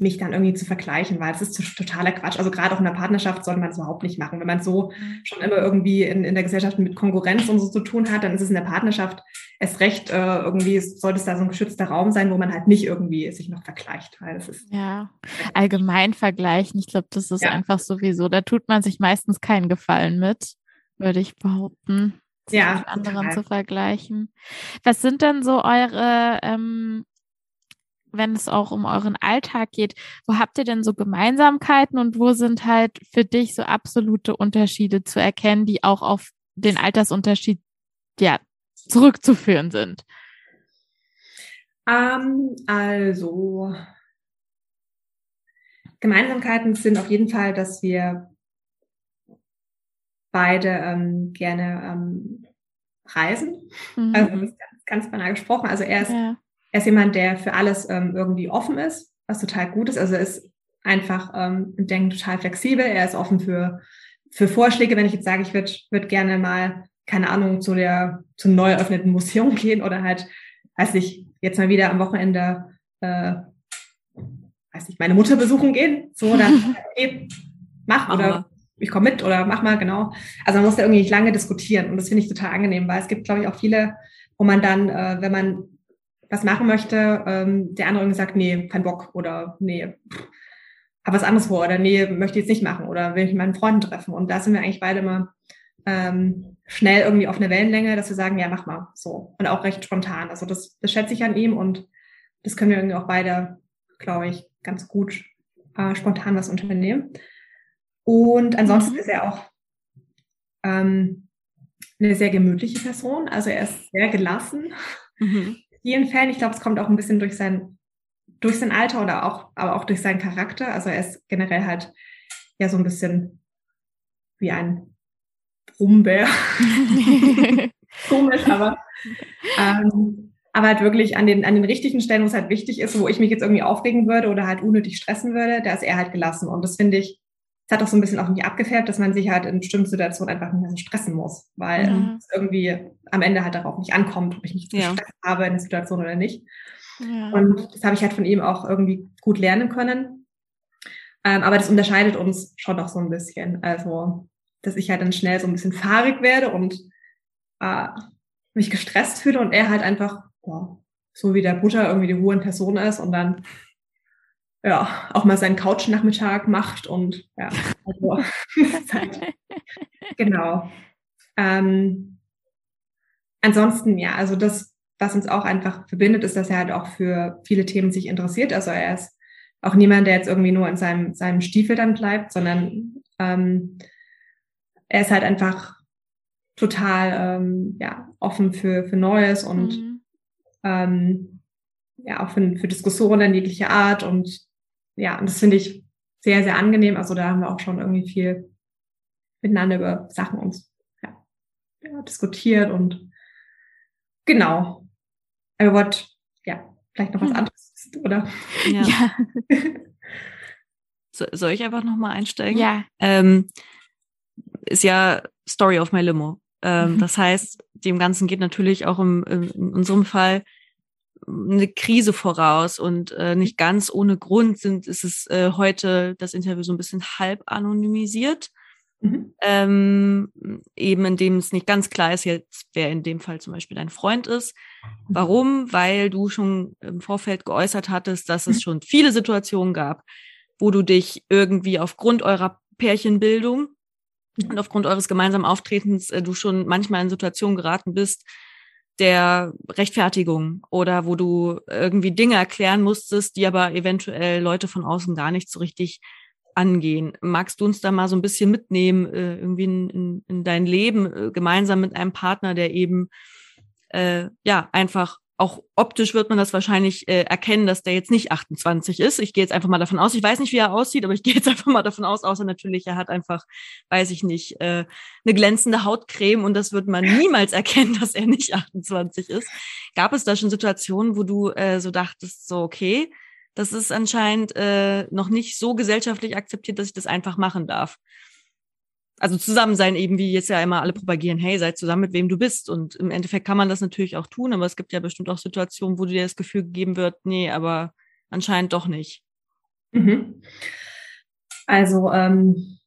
mich dann irgendwie zu vergleichen, weil es ist totaler Quatsch. Also gerade auch in der Partnerschaft sollte man es überhaupt nicht machen. Wenn man so mhm. schon immer irgendwie in, in der Gesellschaft mit Konkurrenz und so zu tun hat, dann ist es in der Partnerschaft erst recht äh, irgendwie, sollte es da so ein geschützter Raum sein, wo man halt nicht irgendwie sich noch vergleicht. Weil das ist ja, allgemein vergleichen. Ich glaube, das ist ja. einfach sowieso, da tut man sich meistens keinen Gefallen mit würde ich behaupten. Ja. Mit anderen total. zu vergleichen. Was sind denn so eure, ähm, wenn es auch um euren Alltag geht, wo habt ihr denn so Gemeinsamkeiten und wo sind halt für dich so absolute Unterschiede zu erkennen, die auch auf den Altersunterschied ja zurückzuführen sind? Ähm, also Gemeinsamkeiten sind auf jeden Fall, dass wir beide ähm, gerne ähm, reisen. Mhm. Also ganz, ganz banal gesprochen. Also er ist, ja. Er ist jemand, der für alles ähm, irgendwie offen ist, was total gut ist. Also er ist einfach ähm, denkt total flexibel. Er ist offen für, für Vorschläge. Wenn ich jetzt sage, ich würde würd gerne mal, keine Ahnung, zu der zum neu eröffneten Museum gehen oder halt, weiß ich, jetzt mal wieder am Wochenende äh, weiß ich, meine Mutter besuchen gehen. So, dann okay, mach oder ich komme mit oder mach mal, genau. Also man muss da irgendwie nicht lange diskutieren und das finde ich total angenehm, weil es gibt, glaube ich, auch viele, wo man dann, äh, wenn man was machen möchte, ähm, der andere irgendwie sagt, nee, kein Bock oder nee, hab was anderes vor oder nee, möchte ich jetzt nicht machen oder will ich meinen Freunden treffen. Und da sind wir eigentlich beide immer ähm, schnell irgendwie auf einer Wellenlänge, dass wir sagen, ja, mach mal so. Und auch recht spontan. Also das, das schätze ich an ihm und das können wir irgendwie auch beide, glaube ich, ganz gut äh, spontan was unternehmen. Und ansonsten mhm. ist er auch ähm, eine sehr gemütliche Person. Also er ist sehr gelassen. Mhm. In vielen Fällen, ich glaube, es kommt auch ein bisschen durch sein, durch sein Alter oder auch, aber auch durch seinen Charakter. Also er ist generell halt ja so ein bisschen wie ein Brummbär. Komisch, aber, ähm, aber halt wirklich an den, an den richtigen Stellen, wo es halt wichtig ist, wo ich mich jetzt irgendwie aufregen würde oder halt unnötig stressen würde, da ist er halt gelassen. Und das finde ich, es hat auch so ein bisschen auf mich abgefärbt, dass man sich halt in bestimmten Situationen einfach nicht mehr so stressen muss, weil ja. es irgendwie am Ende halt darauf nicht ankommt, ob ich mich ja. gestresst habe in der Situation oder nicht. Ja. Und das habe ich halt von ihm auch irgendwie gut lernen können. Ähm, aber das unterscheidet uns schon noch so ein bisschen. Also, dass ich halt dann schnell so ein bisschen fahrig werde und äh, mich gestresst fühle und er halt einfach, ja, so wie der Butter irgendwie die Ruhe in Person ist und dann ja, auch mal seinen Couch-Nachmittag macht und ja, also halt, genau. Ähm, ansonsten, ja, also das, was uns auch einfach verbindet, ist, dass er halt auch für viele Themen sich interessiert. Also er ist auch niemand, der jetzt irgendwie nur in seinem, seinem Stiefel dann bleibt, sondern ähm, er ist halt einfach total ähm, ja, offen für, für Neues und mhm. ähm, ja auch für, für Diskussionen jeglicher Art. Und ja, und das finde ich sehr, sehr angenehm. Also da haben wir auch schon irgendwie viel miteinander über Sachen uns ja, ja, diskutiert und genau. Aber wollt, ja, vielleicht noch was hm. anderes, oder? Ja. ja. so, soll ich einfach nochmal einsteigen? Ja. Ähm, ist ja Story of my Limo. Ähm, mhm. Das heißt, dem Ganzen geht natürlich auch im, im, in unserem Fall eine Krise voraus und äh, nicht ganz ohne Grund sind ist es äh, heute das Interview so ein bisschen halb anonymisiert. Mhm. Ähm, eben indem es nicht ganz klar ist, jetzt wer in dem Fall zum Beispiel dein Freund ist. Mhm. Warum? Weil du schon im Vorfeld geäußert hattest, dass es mhm. schon viele Situationen gab, wo du dich irgendwie aufgrund eurer Pärchenbildung und aufgrund eures gemeinsamen Auftretens äh, du schon manchmal in Situationen geraten bist, der Rechtfertigung oder wo du irgendwie Dinge erklären musstest, die aber eventuell Leute von außen gar nicht so richtig angehen. Magst du uns da mal so ein bisschen mitnehmen, äh, irgendwie in, in, in dein Leben, äh, gemeinsam mit einem Partner, der eben äh, ja einfach auch optisch wird man das wahrscheinlich äh, erkennen, dass der jetzt nicht 28 ist. Ich gehe jetzt einfach mal davon aus. Ich weiß nicht, wie er aussieht, aber ich gehe jetzt einfach mal davon aus, außer natürlich, er hat einfach, weiß ich nicht, äh, eine glänzende Hautcreme und das wird man niemals erkennen, dass er nicht 28 ist. Gab es da schon Situationen, wo du äh, so dachtest, so, okay, das ist anscheinend äh, noch nicht so gesellschaftlich akzeptiert, dass ich das einfach machen darf? also zusammen sein, eben wie jetzt ja immer alle propagieren, hey, sei zusammen mit wem du bist. Und im Endeffekt kann man das natürlich auch tun, aber es gibt ja bestimmt auch Situationen, wo dir das Gefühl gegeben wird, nee, aber anscheinend doch nicht. Mhm. Also ähm,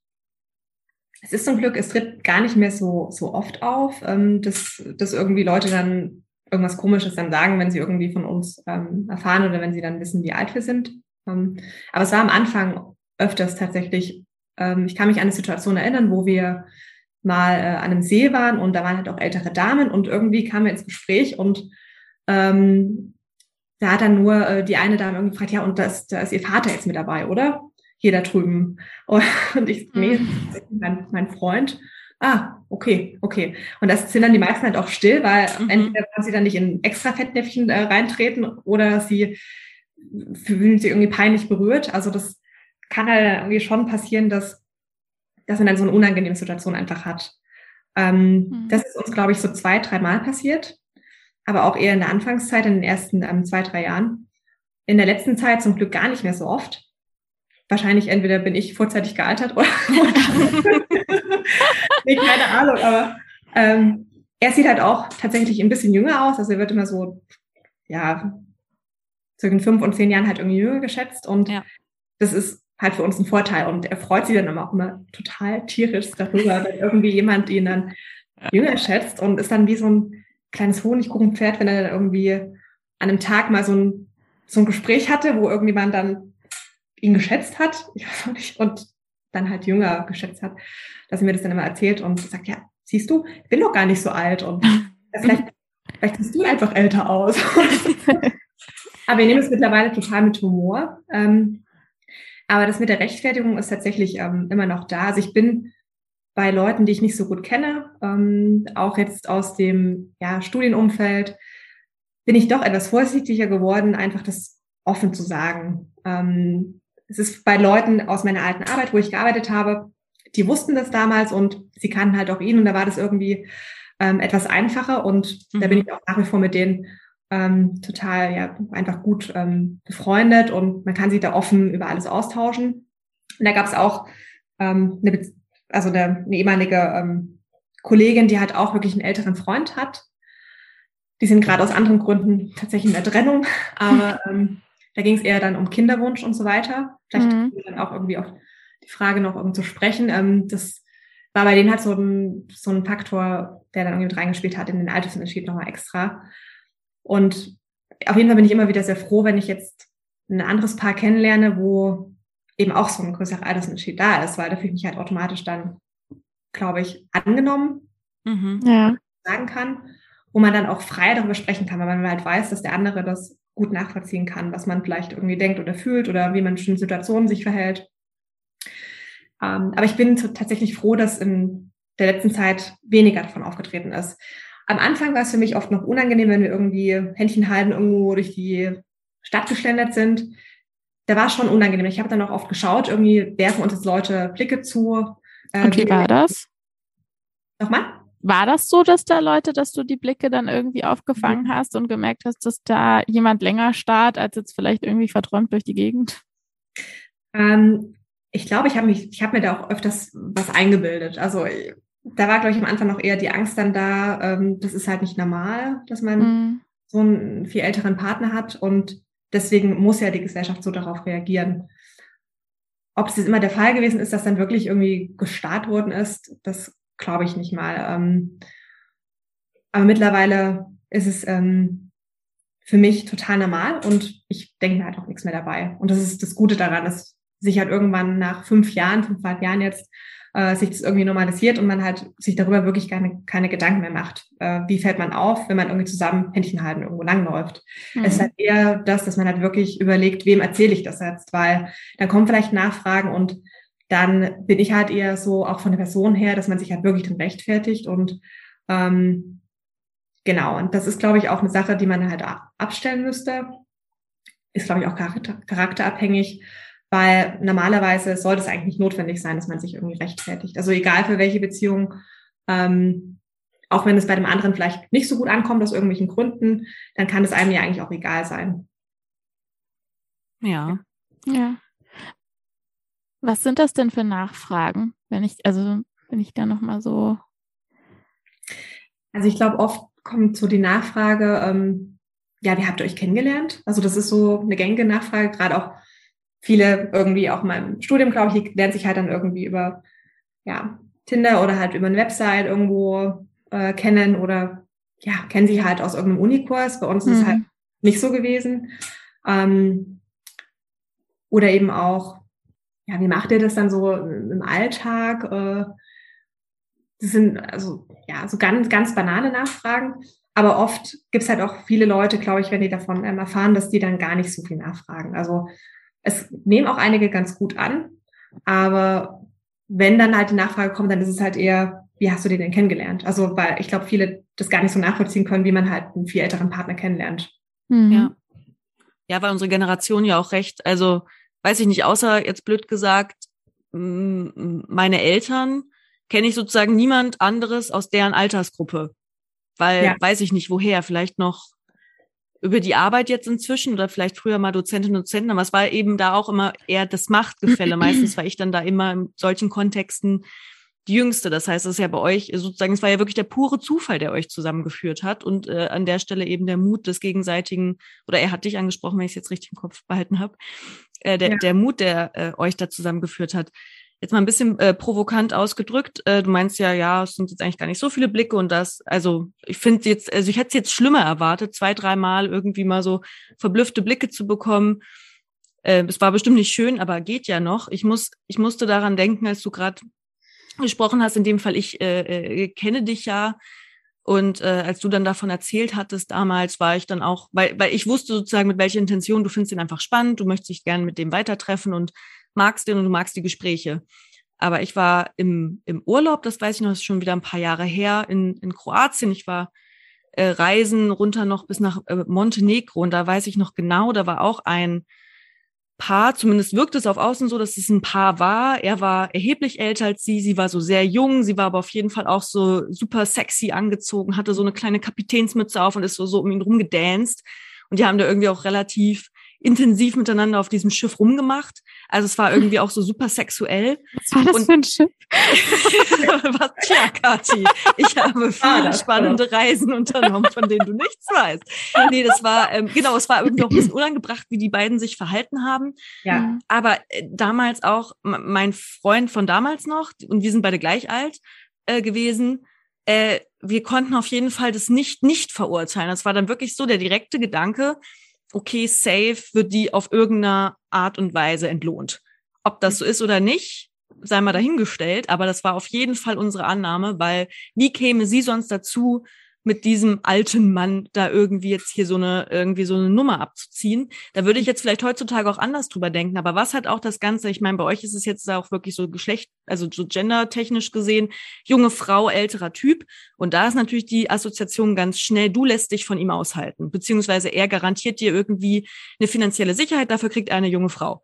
es ist zum Glück, es tritt gar nicht mehr so, so oft auf, ähm, dass, dass irgendwie Leute dann irgendwas Komisches dann sagen, wenn sie irgendwie von uns ähm, erfahren oder wenn sie dann wissen, wie alt wir sind. Ähm, aber es war am Anfang öfters tatsächlich ähm, ich kann mich an eine Situation erinnern, wo wir mal äh, an einem See waren und da waren halt auch ältere Damen und irgendwie kamen wir ins Gespräch und ähm, da hat dann nur äh, die eine Dame irgendwie gefragt, ja, und das, da ist ihr Vater jetzt mit dabei, oder? Hier da drüben. Und ich, nee, mhm. mein, mein Freund. Ah, okay, okay. Und das sind dann die meisten halt auch still, weil mhm. entweder wollen sie dann nicht in extra Fettnäpfchen äh, reintreten oder sie fühlen sich irgendwie peinlich berührt. Also das kann halt irgendwie schon passieren, dass, dass man dann so eine unangenehme Situation einfach hat. Ähm, mhm. Das ist uns, glaube ich, so zwei, dreimal passiert, aber auch eher in der Anfangszeit, in den ersten ähm, zwei, drei Jahren. In der letzten Zeit zum Glück gar nicht mehr so oft. Wahrscheinlich entweder bin ich vorzeitig gealtert oder nee, keine Ahnung, aber ähm, er sieht halt auch tatsächlich ein bisschen jünger aus. Also er wird immer so, ja, zwischen fünf und zehn Jahren halt irgendwie jünger geschätzt. Und ja. das ist halt für uns ein Vorteil. Und er freut sich dann aber auch immer total tierisch darüber, wenn irgendwie jemand ihn dann jünger schätzt und ist dann wie so ein kleines Honigkuchenpferd, wenn er dann irgendwie an einem Tag mal so ein, so ein Gespräch hatte, wo irgendjemand dann ihn geschätzt hat, ich weiß auch nicht, und dann halt jünger geschätzt hat, dass er mir das dann immer erzählt und sagt, ja, siehst du, ich bin doch gar nicht so alt und vielleicht, vielleicht siehst du einfach älter aus. Aber wir nehmen es mittlerweile total mit Humor. Ähm, aber das mit der Rechtfertigung ist tatsächlich ähm, immer noch da. Also ich bin bei Leuten, die ich nicht so gut kenne, ähm, auch jetzt aus dem ja, Studienumfeld, bin ich doch etwas vorsichtiger geworden, einfach das offen zu sagen. Ähm, es ist bei Leuten aus meiner alten Arbeit, wo ich gearbeitet habe, die wussten das damals und sie kannten halt auch ihn und da war das irgendwie ähm, etwas einfacher und mhm. da bin ich auch nach wie vor mit denen ähm, total ja einfach gut ähm, befreundet und man kann sich da offen über alles austauschen. Und da gab es auch ähm, eine, also eine, eine ehemalige ähm, Kollegin, die halt auch wirklich einen älteren Freund hat. Die sind gerade aus anderen Gründen tatsächlich in der Trennung, aber ähm, da ging es eher dann um Kinderwunsch und so weiter. Vielleicht mhm. dann auch irgendwie auf die Frage noch um zu sprechen. Ähm, das war bei denen halt so ein, so ein Faktor, der dann irgendwie mit reingespielt hat in den Altersunterschied nochmal extra. Und auf jeden Fall bin ich immer wieder sehr froh, wenn ich jetzt ein anderes Paar kennenlerne, wo eben auch so ein größerer Altersunterschied da ist, weil da fühle ich mich halt automatisch dann, glaube ich, angenommen, mhm. ja. sagen kann. wo man dann auch frei darüber sprechen kann, weil man halt weiß, dass der andere das gut nachvollziehen kann, was man vielleicht irgendwie denkt oder fühlt oder wie man in bestimmten Situationen sich verhält. Ähm, aber ich bin tatsächlich froh, dass in der letzten Zeit weniger davon aufgetreten ist. Am Anfang war es für mich oft noch unangenehm, wenn wir irgendwie Händchen halten irgendwo durch die Stadt geschlendert sind. Da war es schon unangenehm. Ich habe dann auch oft geschaut, irgendwie werfen uns jetzt Leute Blicke zu. Äh, Und wie war das? Nochmal? War das so, dass da Leute, dass du die Blicke dann irgendwie aufgefangen mhm. hast und gemerkt hast, dass da jemand länger starrt, als jetzt vielleicht irgendwie verträumt durch die Gegend? Ähm, ich glaube, ich habe mich, ich habe mir da auch öfters was eingebildet. Also da war, glaube ich, am Anfang noch eher die Angst dann da, ähm, das ist halt nicht normal, dass man mhm. so einen viel älteren Partner hat und deswegen muss ja die Gesellschaft so darauf reagieren. Ob es jetzt immer der Fall gewesen ist, dass dann wirklich irgendwie gestarrt worden ist, das glaube ich nicht mal. Ähm, aber mittlerweile ist es ähm, für mich total normal und ich denke mir halt auch nichts mehr dabei. Und das ist das Gute daran, dass sich halt irgendwann nach fünf Jahren, fünfeinhalb Jahren jetzt äh, sich das irgendwie normalisiert und man halt sich darüber wirklich keine, keine Gedanken mehr macht. Äh, wie fällt man auf, wenn man irgendwie zusammen Händchen halten irgendwo langläuft? Mhm. Es ist halt eher das, dass man halt wirklich überlegt, wem erzähle ich das jetzt, weil dann kommen vielleicht Nachfragen und dann bin ich halt eher so auch von der Person her, dass man sich halt wirklich dann rechtfertigt und ähm, genau, und das ist, glaube ich, auch eine Sache, die man halt abstellen müsste. Ist, glaube ich, auch charakter charakterabhängig weil normalerweise sollte es eigentlich nicht notwendig sein, dass man sich irgendwie rechtfertigt. Also egal für welche Beziehung, ähm, auch wenn es bei dem anderen vielleicht nicht so gut ankommt aus irgendwelchen Gründen, dann kann es einem ja eigentlich auch egal sein. Ja. Ja. Was sind das denn für Nachfragen, wenn ich, also wenn ich da nochmal so. Also ich glaube, oft kommt so die Nachfrage, ähm, ja, wie habt ihr euch kennengelernt? Also das ist so eine gängige Nachfrage, gerade auch viele irgendwie auch mal im Studium, glaube ich, lernen sich halt dann irgendwie über ja, Tinder oder halt über eine Website irgendwo äh, kennen oder ja, kennen sie halt aus irgendeinem Unikurs. Bei uns mhm. ist es halt mhm. nicht so gewesen. Ähm, oder eben auch, ja, wie macht ihr das dann so im Alltag? Äh, das sind also ja so ganz, ganz banale Nachfragen. Aber oft gibt es halt auch viele Leute, glaube ich, wenn die davon ähm, erfahren, dass die dann gar nicht so viel nachfragen. Also es nehmen auch einige ganz gut an, aber wenn dann halt die Nachfrage kommt, dann ist es halt eher, wie hast du den denn kennengelernt? Also, weil ich glaube, viele das gar nicht so nachvollziehen können, wie man halt einen viel älteren Partner kennenlernt. Mhm. Ja. Ja, weil unsere Generation ja auch recht, also weiß ich nicht, außer jetzt blöd gesagt, meine Eltern kenne ich sozusagen niemand anderes aus deren Altersgruppe. Weil ja. weiß ich nicht woher, vielleicht noch über die Arbeit jetzt inzwischen oder vielleicht früher mal Dozentinnen und Dozenten, aber es war eben da auch immer eher das Machtgefälle. Meistens war ich dann da immer in solchen Kontexten die Jüngste. Das heißt, es ist ja bei euch sozusagen, es war ja wirklich der pure Zufall, der euch zusammengeführt hat und äh, an der Stelle eben der Mut des gegenseitigen, oder er hat dich angesprochen, wenn ich es jetzt richtig im Kopf behalten habe, äh, der, ja. der Mut, der äh, euch da zusammengeführt hat jetzt mal ein bisschen äh, provokant ausgedrückt. Äh, du meinst ja, ja, es sind jetzt eigentlich gar nicht so viele Blicke und das, also ich finde jetzt, also ich hätte es jetzt schlimmer erwartet, zwei, dreimal irgendwie mal so verblüffte Blicke zu bekommen. Äh, es war bestimmt nicht schön, aber geht ja noch. Ich muss, ich musste daran denken, als du gerade gesprochen hast. In dem Fall, ich äh, äh, kenne dich ja. Und äh, als du dann davon erzählt hattest damals, war ich dann auch, weil, weil ich wusste sozusagen, mit welcher Intention, du findest ihn einfach spannend, du möchtest dich gerne mit dem weitertreffen und magst den und du magst die Gespräche. Aber ich war im, im Urlaub, das weiß ich noch, das ist schon wieder ein paar Jahre her, in, in Kroatien. Ich war äh, reisen runter noch bis nach äh, Montenegro und da weiß ich noch genau, da war auch ein Paar, zumindest wirkt es auf Außen so, dass es ein Paar war. Er war erheblich älter als sie, sie war so sehr jung, sie war aber auf jeden Fall auch so super sexy angezogen, hatte so eine kleine Kapitänsmütze auf und ist so, so um ihn rumgedanced. Und die haben da irgendwie auch relativ intensiv miteinander auf diesem Schiff rumgemacht. Also es war irgendwie auch so super sexuell. Was war das und, für ein Schiff? was, tja, Kathi, ich habe viele ah, spannende genau. Reisen unternommen, von denen du nichts weißt. Nee, das war, ähm, genau, es war irgendwie auch ein bisschen unangebracht, wie die beiden sich verhalten haben. Ja. Aber äh, damals auch, mein Freund von damals noch, und wir sind beide gleich alt äh, gewesen, äh, wir konnten auf jeden Fall das nicht nicht verurteilen. Das war dann wirklich so der direkte Gedanke, okay, safe wird die auf irgendeiner Art und Weise entlohnt. Ob das so ist oder nicht, sei mal dahingestellt, aber das war auf jeden Fall unsere Annahme, weil wie käme sie sonst dazu, mit diesem alten Mann da irgendwie jetzt hier so eine, irgendwie so eine Nummer abzuziehen. Da würde ich jetzt vielleicht heutzutage auch anders drüber denken. Aber was hat auch das Ganze, ich meine, bei euch ist es jetzt auch wirklich so Geschlecht, also so gendertechnisch gesehen, junge Frau, älterer Typ. Und da ist natürlich die Assoziation ganz schnell, du lässt dich von ihm aushalten. Beziehungsweise er garantiert dir irgendwie eine finanzielle Sicherheit, dafür kriegt er eine junge Frau.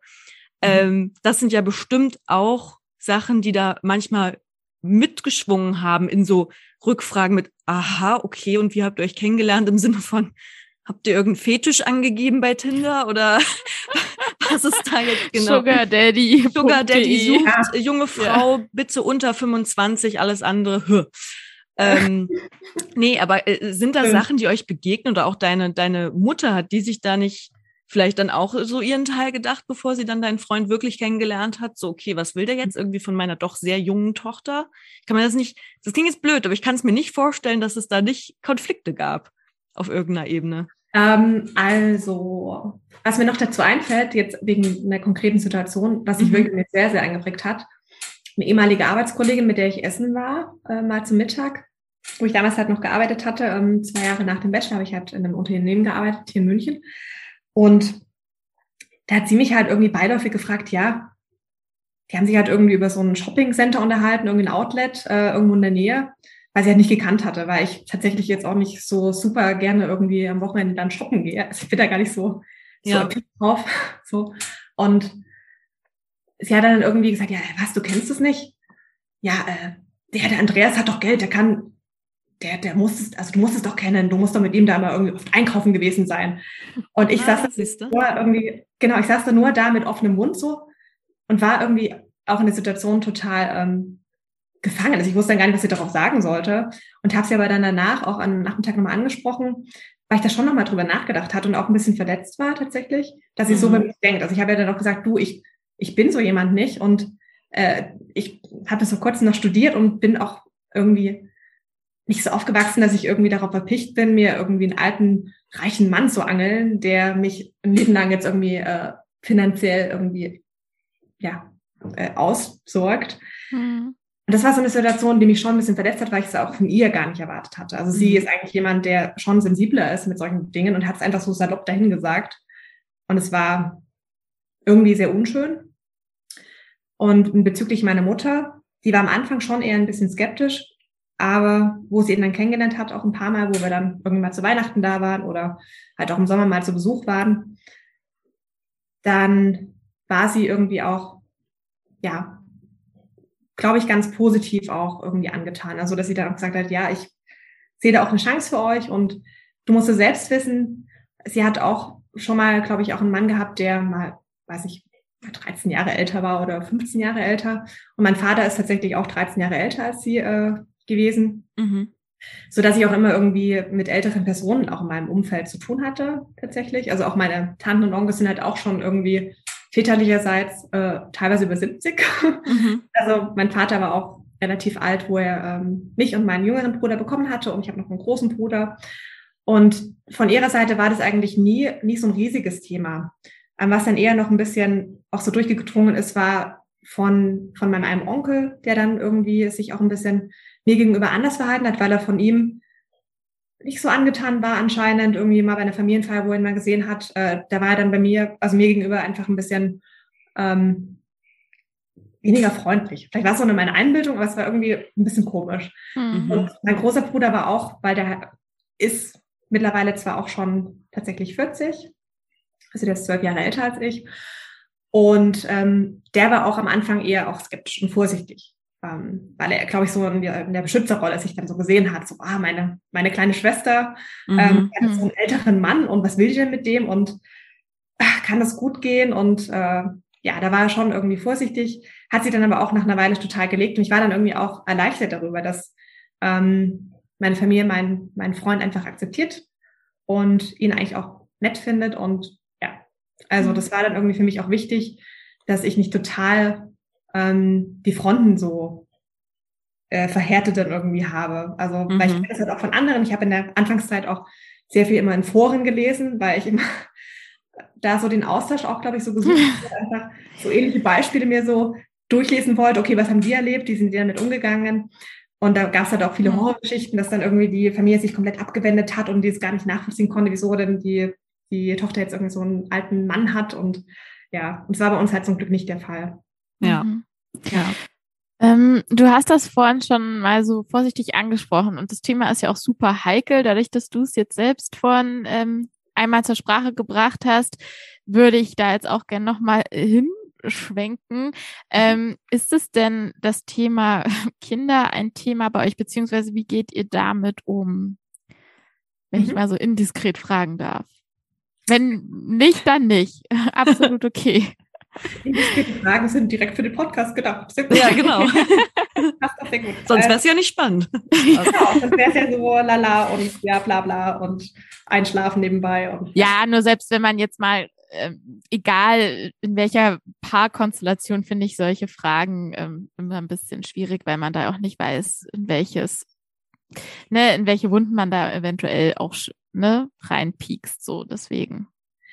Mhm. Ähm, das sind ja bestimmt auch Sachen, die da manchmal mitgeschwungen haben in so Rückfragen mit, aha, okay, und wie habt ihr euch kennengelernt im Sinne von, habt ihr irgendeinen Fetisch angegeben bei Tinder oder was ist da jetzt genau? Sugar Daddy. Sugar Daddy sucht ja. junge Frau, ja. bitte unter 25, alles andere. Hö. Ähm, nee, aber äh, sind da Sachen, die euch begegnen oder auch deine, deine Mutter hat die sich da nicht vielleicht dann auch so ihren Teil gedacht, bevor sie dann deinen Freund wirklich kennengelernt hat? So, okay, was will der jetzt irgendwie von meiner doch sehr jungen Tochter? Kann man das nicht, das klingt jetzt blöd, aber ich kann es mir nicht vorstellen, dass es da nicht Konflikte gab auf irgendeiner Ebene. Ähm, also, was mir noch dazu einfällt, jetzt wegen einer konkreten Situation, was sich mhm. wirklich sehr, sehr eingeprägt hat, eine ehemalige Arbeitskollegin, mit der ich essen war, äh, mal zum Mittag, wo ich damals halt noch gearbeitet hatte, ähm, zwei Jahre nach dem Bachelor habe ich halt in einem Unternehmen gearbeitet, hier in München. Und da hat sie mich halt irgendwie beiläufig gefragt, ja, die haben sich halt irgendwie über so ein Shopping-Center unterhalten, irgendwie ein Outlet äh, irgendwo in der Nähe, weil sie halt nicht gekannt hatte, weil ich tatsächlich jetzt auch nicht so super gerne irgendwie am Wochenende dann shoppen gehe. Also ich bin da gar nicht so, so ja. drauf. So. Und sie hat dann irgendwie gesagt, ja, was, du kennst es nicht? Ja, äh, der, der Andreas hat doch Geld, der kann, der, der muss es, also du musst es doch kennen, du musst doch mit ihm da mal irgendwie oft einkaufen gewesen sein. Und ich ah, saß da nur irgendwie, genau, ich saß da nur da mit offenem Mund so und war irgendwie auch in der Situation total ähm, gefangen. Also ich wusste dann gar nicht, was ich darauf sagen sollte und habe sie aber dann danach auch am Nachmittag nochmal angesprochen, weil ich da schon nochmal drüber nachgedacht hatte und auch ein bisschen verletzt war tatsächlich, dass sie mhm. so über mich denkt. Also ich habe ja dann auch gesagt, du, ich, ich bin so jemand nicht und äh, ich habe das vor kurzem noch studiert und bin auch irgendwie nicht so aufgewachsen, dass ich irgendwie darauf verpicht bin, mir irgendwie einen alten, reichen Mann zu angeln, der mich ein Leben lang jetzt irgendwie äh, finanziell irgendwie ja, äh, aussorgt. Mhm. Und das war so eine Situation, die mich schon ein bisschen verletzt hat, weil ich es auch von ihr gar nicht erwartet hatte. Also mhm. sie ist eigentlich jemand, der schon sensibler ist mit solchen Dingen und hat es einfach so salopp dahin gesagt. Und es war irgendwie sehr unschön. Und bezüglich meiner Mutter, die war am Anfang schon eher ein bisschen skeptisch, aber wo sie ihn dann kennengelernt hat, auch ein paar Mal, wo wir dann irgendwie mal zu Weihnachten da waren oder halt auch im Sommer mal zu Besuch waren, dann war sie irgendwie auch, ja, glaube ich, ganz positiv auch irgendwie angetan. Also, dass sie dann auch gesagt hat, ja, ich sehe da auch eine Chance für euch und du musst es selbst wissen. Sie hat auch schon mal, glaube ich, auch einen Mann gehabt, der mal, weiß ich, 13 Jahre älter war oder 15 Jahre älter. Und mein Vater ist tatsächlich auch 13 Jahre älter als sie, äh, gewesen. Mhm. So dass ich auch immer irgendwie mit älteren Personen auch in meinem Umfeld zu tun hatte, tatsächlich. Also auch meine Tanten und Onkel sind halt auch schon irgendwie väterlicherseits äh, teilweise über 70. Mhm. Also mein Vater war auch relativ alt, wo er ähm, mich und meinen jüngeren Bruder bekommen hatte und ich habe noch einen großen Bruder. Und von ihrer Seite war das eigentlich nie, nie so ein riesiges Thema. Ähm, was dann eher noch ein bisschen auch so durchgedrungen ist, war von, von meinem Onkel, der dann irgendwie sich auch ein bisschen mir gegenüber anders verhalten hat, weil er von ihm nicht so angetan war anscheinend, irgendwie mal bei einer Familienfeier, wo er ihn mal gesehen hat, äh, da war er dann bei mir, also mir gegenüber einfach ein bisschen ähm, weniger freundlich. Vielleicht war es auch nur meine Einbildung, aber es war irgendwie ein bisschen komisch. Mhm. Und mein großer Bruder war auch, weil der ist mittlerweile zwar auch schon tatsächlich 40, also der ist zwölf Jahre älter als ich. Und ähm, der war auch am Anfang eher auch skeptisch und vorsichtig ähm, weil er, glaube ich, so in der, in der, Beschützerrolle sich dann so gesehen hat, so, ah, meine, meine kleine Schwester mhm. ähm, hat so einen älteren Mann und was will ich denn mit dem? Und ach, kann das gut gehen? Und äh, ja, da war er schon irgendwie vorsichtig, hat sie dann aber auch nach einer Weile total gelegt. Und ich war dann irgendwie auch erleichtert darüber, dass ähm, meine Familie meinen mein Freund einfach akzeptiert und ihn eigentlich auch nett findet. Und ja, also mhm. das war dann irgendwie für mich auch wichtig, dass ich nicht total ähm, die Fronten so äh, verhärtet dann irgendwie habe. Also, mhm. weil ich mhm. kenne das halt auch von anderen. Ich habe in der Anfangszeit auch sehr viel immer in Foren gelesen, weil ich immer da so den Austausch auch, glaube ich, so gesucht habe, einfach so ähnliche Beispiele mir so durchlesen wollte. Okay, was haben die erlebt? Wie sind die damit umgegangen? Und da gab es halt auch viele mhm. Horrorgeschichten, dass dann irgendwie die Familie sich komplett abgewendet hat und die es gar nicht nachvollziehen konnte, wieso denn die, die Tochter jetzt irgendwie so einen alten Mann hat. Und ja, und es war bei uns halt zum Glück nicht der Fall. Ja. Mhm. Ja. Ähm, du hast das vorhin schon mal so vorsichtig angesprochen und das Thema ist ja auch super heikel. Dadurch, dass du es jetzt selbst vorhin ähm, einmal zur Sprache gebracht hast, würde ich da jetzt auch gerne nochmal hin schwenken. Mhm. Ähm, ist es denn das Thema Kinder ein Thema bei euch, beziehungsweise wie geht ihr damit um? Wenn mhm. ich mal so indiskret fragen darf. Wenn nicht, dann nicht. Absolut okay. Indiskrete Fragen sind direkt für den Podcast gedacht. Ja, genau. Sonst wäre es ja nicht spannend. Genau, sonst wäre es ja so lala und ja, bla bla und einschlafen nebenbei. Und, ja, nur selbst wenn man jetzt mal ähm, egal in welcher Paarkonstellation finde ich solche Fragen ähm, immer ein bisschen schwierig, weil man da auch nicht weiß, in welches, ne, in welche Wunden man da eventuell auch ne, reinpiekst. So, deswegen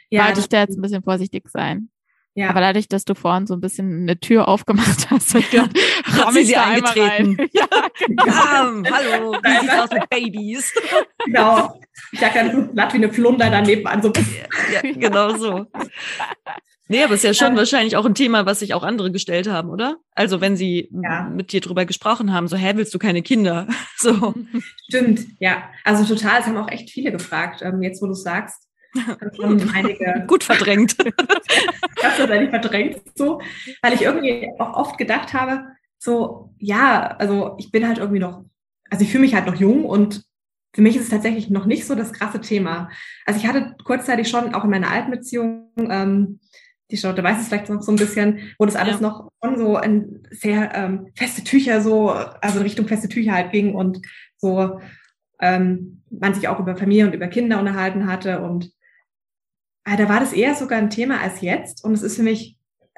ja, wollte ich da jetzt ein bisschen vorsichtig sein. Ja. Aber dadurch, dass du vorhin so ein bisschen eine Tür aufgemacht hast, ich gedacht, hat sie da eingetreten. Ja, genau. ja, hallo, wie sieht's aus mit Babys? Genau. Ich sag dann glatt wie eine Flunder daneben an. So. Ja, genau so. Nee, aber es ist ja schon ja. wahrscheinlich auch ein Thema, was sich auch andere gestellt haben, oder? Also wenn sie ja. mit dir drüber gesprochen haben, so, hä, willst du keine Kinder? So. Stimmt, ja. Also total, es haben auch echt viele gefragt, ähm, jetzt wo du sagst. Gut verdrängt. das wird nicht verdrängt, so, weil ich irgendwie auch oft gedacht habe, so, ja, also ich bin halt irgendwie noch, also ich fühle mich halt noch jung und für mich ist es tatsächlich noch nicht so das krasse Thema. Also ich hatte kurzzeitig schon auch in meiner alten Beziehung, ähm, die Charlotte weiß es vielleicht noch so ein bisschen, wo das alles ja. noch schon so in sehr ähm, feste Tücher so, also Richtung feste Tücher halt ging und so ähm, man sich auch über Familie und über Kinder unterhalten hatte und da war das eher sogar ein Thema als jetzt und es ist für mich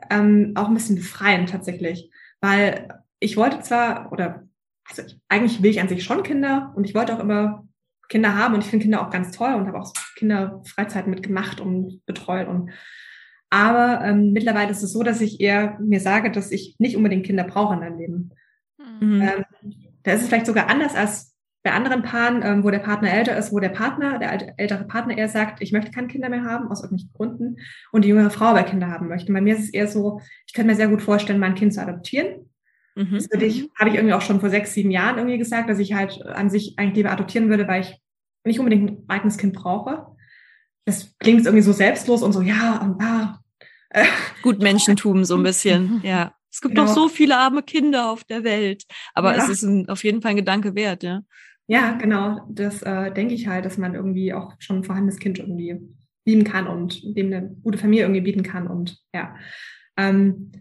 ähm, auch ein bisschen befreiend tatsächlich, weil ich wollte zwar oder also ich, eigentlich will ich an sich schon Kinder und ich wollte auch immer Kinder haben und ich finde Kinder auch ganz toll und habe auch Kinderfreizeiten mitgemacht und betreut und aber ähm, mittlerweile ist es so, dass ich eher mir sage, dass ich nicht unbedingt Kinder brauche in meinem Leben. Mhm. Ähm, da ist es vielleicht sogar anders als bei anderen Paaren, ähm, wo der Partner älter ist, wo der Partner, der ältere Partner eher sagt, ich möchte keine Kinder mehr haben, aus irgendwelchen Gründen, und die jüngere Frau aber Kinder haben möchte. Bei mir ist es eher so, ich könnte mir sehr gut vorstellen, mein Kind zu adoptieren. Mhm. Das würde ich, habe ich irgendwie auch schon vor sechs, sieben Jahren irgendwie gesagt, dass ich halt an sich eigentlich lieber adoptieren würde, weil ich nicht unbedingt ein eigenes Kind brauche. Das klingt irgendwie so selbstlos und so, ja, und ah. Gut Menschentum so ein bisschen, ja. Es gibt genau. noch so viele arme Kinder auf der Welt. Aber ja. es ist ein, auf jeden Fall ein Gedanke wert, ja. Ja, genau. Das äh, denke ich halt, dass man irgendwie auch schon ein vorhandenes Kind irgendwie lieben kann und dem eine gute Familie irgendwie bieten kann. Und ja. Ähm,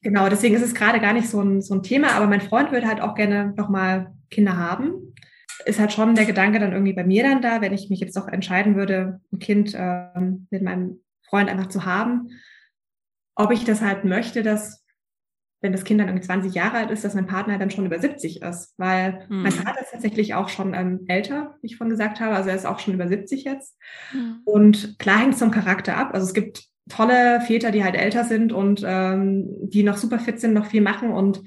genau, deswegen ist es gerade gar nicht so ein, so ein Thema, aber mein Freund würde halt auch gerne nochmal Kinder haben. Ist halt schon der Gedanke dann irgendwie bei mir dann da, wenn ich mich jetzt doch entscheiden würde, ein Kind ähm, mit meinem Freund einfach zu haben, ob ich das halt möchte, dass wenn das Kind dann irgendwie 20 Jahre alt ist, dass mein Partner dann schon über 70 ist. Weil mhm. mein Vater ist tatsächlich auch schon ähm, älter, wie ich vorhin gesagt habe. Also er ist auch schon über 70 jetzt. Mhm. Und klar hängt es vom Charakter ab. Also es gibt tolle Väter, die halt älter sind und ähm, die noch super fit sind, noch viel machen und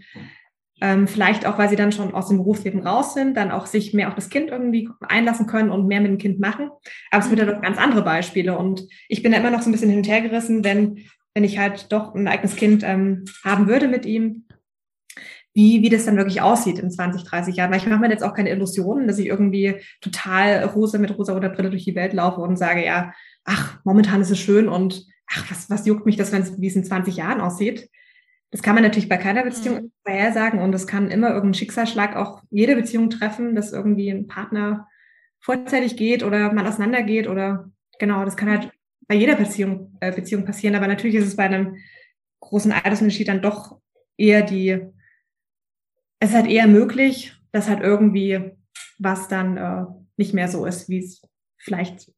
ähm, vielleicht auch, weil sie dann schon aus dem Berufsleben raus sind, dann auch sich mehr auf das Kind irgendwie einlassen können und mehr mit dem Kind machen. Aber es gibt ja doch ganz andere Beispiele. Und ich bin da immer noch so ein bisschen hin und her gerissen, wenn wenn ich halt doch ein eigenes Kind ähm, haben würde mit ihm, wie, wie das dann wirklich aussieht in 20, 30 Jahren. Weil ich mache mir jetzt auch keine Illusionen, dass ich irgendwie total rosa mit rosa oder Brille durch die Welt laufe und sage, ja, ach, momentan ist es schön und ach, was, was juckt mich das, wenn es, wie es in 20 Jahren aussieht. Das kann man natürlich bei keiner Beziehung mhm. vorhersagen und es kann immer irgendein Schicksalsschlag auch jede Beziehung treffen, dass irgendwie ein Partner vorzeitig geht oder man auseinandergeht oder genau, das kann halt bei jeder Beziehung, äh, Beziehung passieren, aber natürlich ist es bei einem großen Altersunterschied dann doch eher die, es ist halt eher möglich, dass halt irgendwie was dann äh, nicht mehr so ist, wie es vielleicht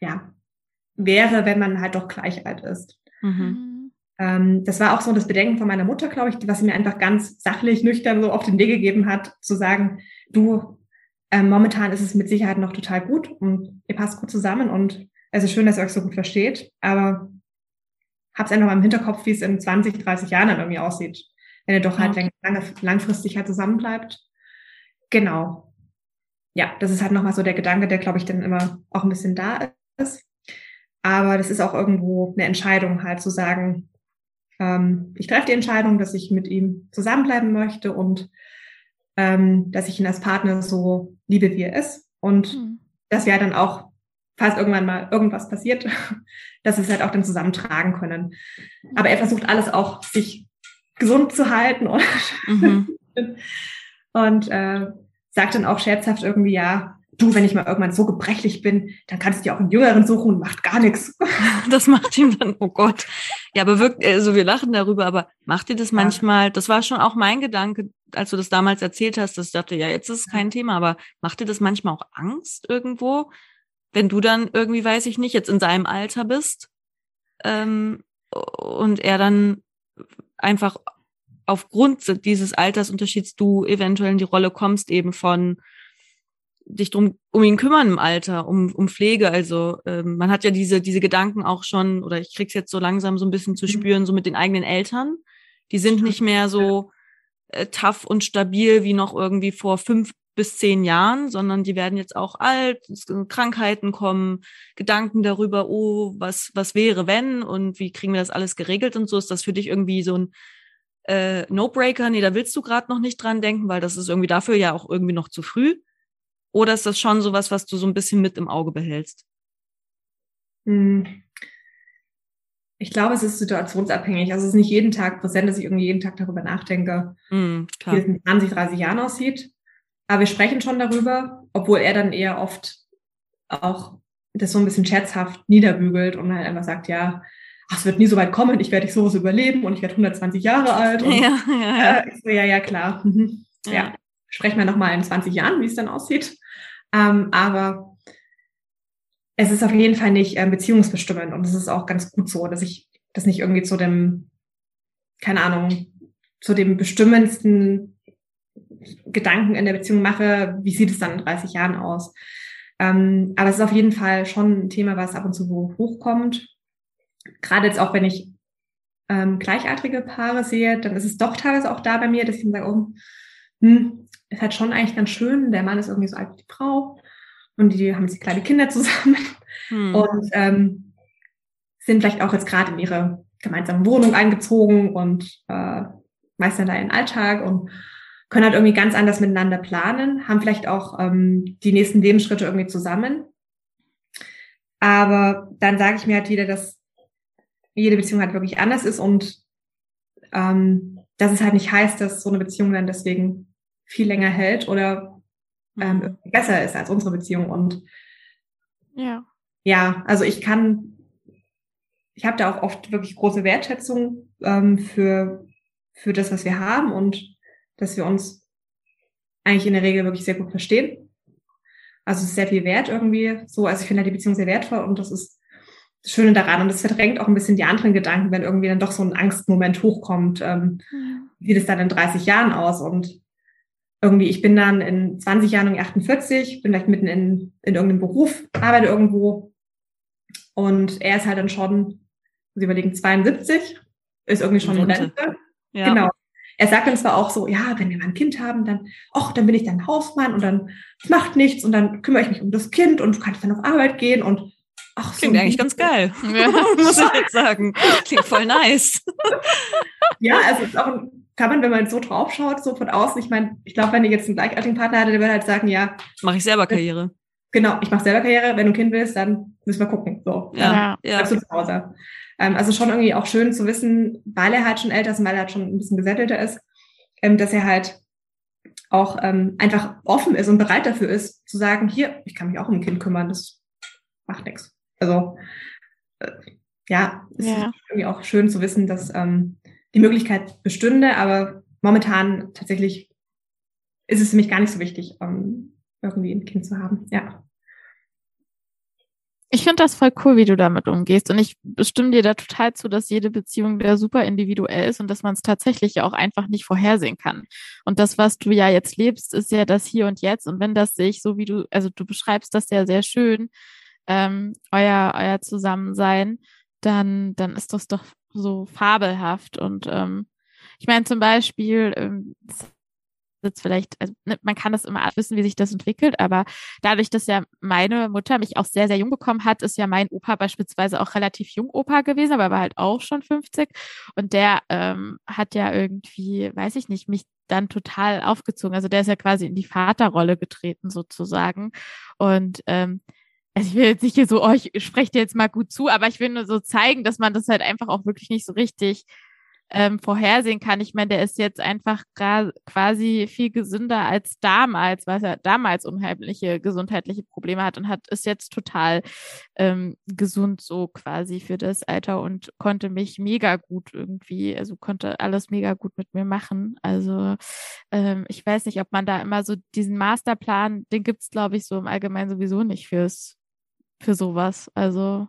ja wäre, wenn man halt doch gleich alt ist. Mhm. Ähm, das war auch so das Bedenken von meiner Mutter, glaube ich, was sie mir einfach ganz sachlich, nüchtern so auf den Weg gegeben hat, zu sagen, du, äh, momentan ist es mit Sicherheit noch total gut und ihr passt gut zusammen und es ist schön, dass ihr euch so gut versteht, aber habt einfach mal im Hinterkopf, wie es in 20, 30 Jahren dann irgendwie aussieht, wenn ihr doch halt lang, lange, langfristig halt zusammenbleibt. Genau. Ja, das ist halt nochmal so der Gedanke, der, glaube ich, dann immer auch ein bisschen da ist. Aber das ist auch irgendwo eine Entscheidung, halt zu sagen, ähm, ich treffe die Entscheidung, dass ich mit ihm zusammenbleiben möchte und ähm, dass ich ihn als Partner so liebe, wie er ist. Und mhm. dass wir dann auch, falls irgendwann mal irgendwas passiert, dass wir es halt auch dann zusammentragen können. Aber er versucht alles auch, sich gesund zu halten und, mhm. und äh, sagt dann auch scherzhaft irgendwie, ja, du, wenn ich mal irgendwann so gebrechlich bin, dann kannst du dir auch einen Jüngeren suchen und macht gar nichts. Das macht ihm dann, oh Gott. Ja, aber wirklich, also wir lachen darüber, aber macht ihr das manchmal, das war schon auch mein Gedanke, als du das damals erzählt hast, dass ich dachte, ja, jetzt ist es kein Thema, aber macht dir das manchmal auch Angst irgendwo, wenn du dann irgendwie, weiß ich nicht, jetzt in seinem Alter bist ähm, und er dann einfach aufgrund dieses Altersunterschieds du eventuell in die Rolle kommst, eben von dich drum um ihn kümmern im Alter, um, um Pflege. Also ähm, man hat ja diese, diese Gedanken auch schon, oder ich krieg's jetzt so langsam so ein bisschen zu mhm. spüren, so mit den eigenen Eltern. Die sind nicht mehr so äh, tough und stabil wie noch irgendwie vor fünf bis zehn Jahren, sondern die werden jetzt auch alt, Krankheiten kommen, Gedanken darüber, oh, was, was wäre, wenn und wie kriegen wir das alles geregelt und so. Ist das für dich irgendwie so ein äh, No-Breaker? Nee, da willst du gerade noch nicht dran denken, weil das ist irgendwie dafür ja auch irgendwie noch zu früh. Oder ist das schon sowas, was du so ein bisschen mit im Auge behältst? Hm. Ich glaube, es ist situationsabhängig. Also es ist nicht jeden Tag präsent, dass ich irgendwie jeden Tag darüber nachdenke, mm, wie es in 20, 30 Jahren aussieht. Aber wir sprechen schon darüber, obwohl er dann eher oft auch das so ein bisschen scherzhaft niederbügelt und halt einfach sagt, ja, ach, es wird nie so weit kommen, ich werde sowas überleben und ich werde 120 Jahre alt. Und, ja, ja, ja. Äh, so, ja, ja, klar. Mhm. Ja. ja. Sprechen wir nochmal in 20 Jahren, wie es dann aussieht. Ähm, aber es ist auf jeden Fall nicht äh, beziehungsbestimmend und es ist auch ganz gut so, dass ich das nicht irgendwie zu dem, keine Ahnung, zu dem bestimmendsten Gedanken in der Beziehung mache, wie sieht es dann in 30 Jahren aus. Ähm, aber es ist auf jeden Fall schon ein Thema, was ab und zu hochkommt. Gerade jetzt auch, wenn ich ähm, gleichaltrige Paare sehe, dann ist es doch teilweise auch da bei mir, dass ich dann sage, oh, hm, ist halt schon eigentlich ganz schön. Der Mann ist irgendwie so alt wie die Frau und die haben jetzt kleine Kinder zusammen hm. und ähm, sind vielleicht auch jetzt gerade in ihre gemeinsame Wohnung eingezogen und äh, meistern da ihren Alltag und können halt irgendwie ganz anders miteinander planen, haben vielleicht auch ähm, die nächsten Lebensschritte irgendwie zusammen. Aber dann sage ich mir halt wieder, dass jede Beziehung halt wirklich anders ist und ähm, dass es halt nicht heißt, dass so eine Beziehung dann deswegen viel länger hält oder ähm, mhm. besser ist als unsere Beziehung. Und ja, ja, also ich kann, ich habe da auch oft wirklich große Wertschätzung ähm, für für das, was wir haben und dass wir uns eigentlich in der Regel wirklich sehr gut verstehen. Also es ist sehr viel wert irgendwie so. Also ich finde halt die Beziehung sehr wertvoll und das ist das Schöne daran. Und es verdrängt auch ein bisschen die anderen Gedanken, wenn irgendwie dann doch so ein Angstmoment hochkommt. Ähm, wie sieht es dann in 30 Jahren aus? Und irgendwie, ich bin dann in 20 Jahren um 48, bin vielleicht mitten in, in irgendeinem Beruf, arbeite irgendwo und er ist halt dann schon, Sie überlegen, 72, ist irgendwie schon in Rente. Ja. Genau. Er sagt dann zwar auch so, ja, wenn wir mal ein Kind haben, dann, ach, dann bin ich dann Hausmann und dann macht nichts und dann kümmere ich mich um das Kind und du kannst dann auf Arbeit gehen und ach, so Klingt eigentlich ganz geil, ja. muss ich jetzt sagen. Klingt voll nice. ja, also ist auch ein kann man, wenn man so drauf schaut, so von außen, ich meine, ich glaube, wenn ihr jetzt einen gleichaltrigen Partner hattet, der würde halt sagen, ja. Mache ich selber Karriere. Genau, ich mache selber Karriere. Wenn du ein Kind willst, dann müssen wir gucken. So, ja, ja. Du zu Hause. Ähm, also schon irgendwie auch schön zu wissen, weil er halt schon älter ist und weil er halt schon ein bisschen gesättelter ist, ähm, dass er halt auch ähm, einfach offen ist und bereit dafür ist, zu sagen, hier, ich kann mich auch um ein Kind kümmern, das macht nichts. Also äh, ja, es ja. ist irgendwie auch schön zu wissen, dass die Möglichkeit bestünde, aber momentan tatsächlich ist es für mich gar nicht so wichtig, irgendwie ein Kind zu haben. Ja. Ich finde das voll cool, wie du damit umgehst. Und ich bestimme dir da total zu, dass jede Beziehung da super individuell ist und dass man es tatsächlich ja auch einfach nicht vorhersehen kann. Und das, was du ja jetzt lebst, ist ja das Hier und Jetzt. Und wenn das sich, so wie du, also du beschreibst das ja sehr schön, ähm, euer, euer Zusammensein, dann, dann ist das doch so fabelhaft. Und ähm, ich meine zum Beispiel, ähm, jetzt vielleicht, also, ne, man kann das immer wissen, wie sich das entwickelt, aber dadurch, dass ja meine Mutter mich auch sehr, sehr jung bekommen hat, ist ja mein Opa beispielsweise auch relativ jung Opa gewesen, aber war halt auch schon 50 und der ähm, hat ja irgendwie, weiß ich nicht, mich dann total aufgezogen. Also der ist ja quasi in die Vaterrolle getreten sozusagen und ähm, also ich will jetzt nicht hier so, oh, ich spreche dir jetzt mal gut zu, aber ich will nur so zeigen, dass man das halt einfach auch wirklich nicht so richtig ähm, vorhersehen kann. Ich meine, der ist jetzt einfach quasi viel gesünder als damals, weil er damals unheimliche gesundheitliche Probleme hat und hat ist jetzt total ähm, gesund so quasi für das Alter und konnte mich mega gut irgendwie, also konnte alles mega gut mit mir machen. Also ähm, ich weiß nicht, ob man da immer so diesen Masterplan, den gibt's glaube ich so im Allgemeinen sowieso nicht fürs für sowas. Also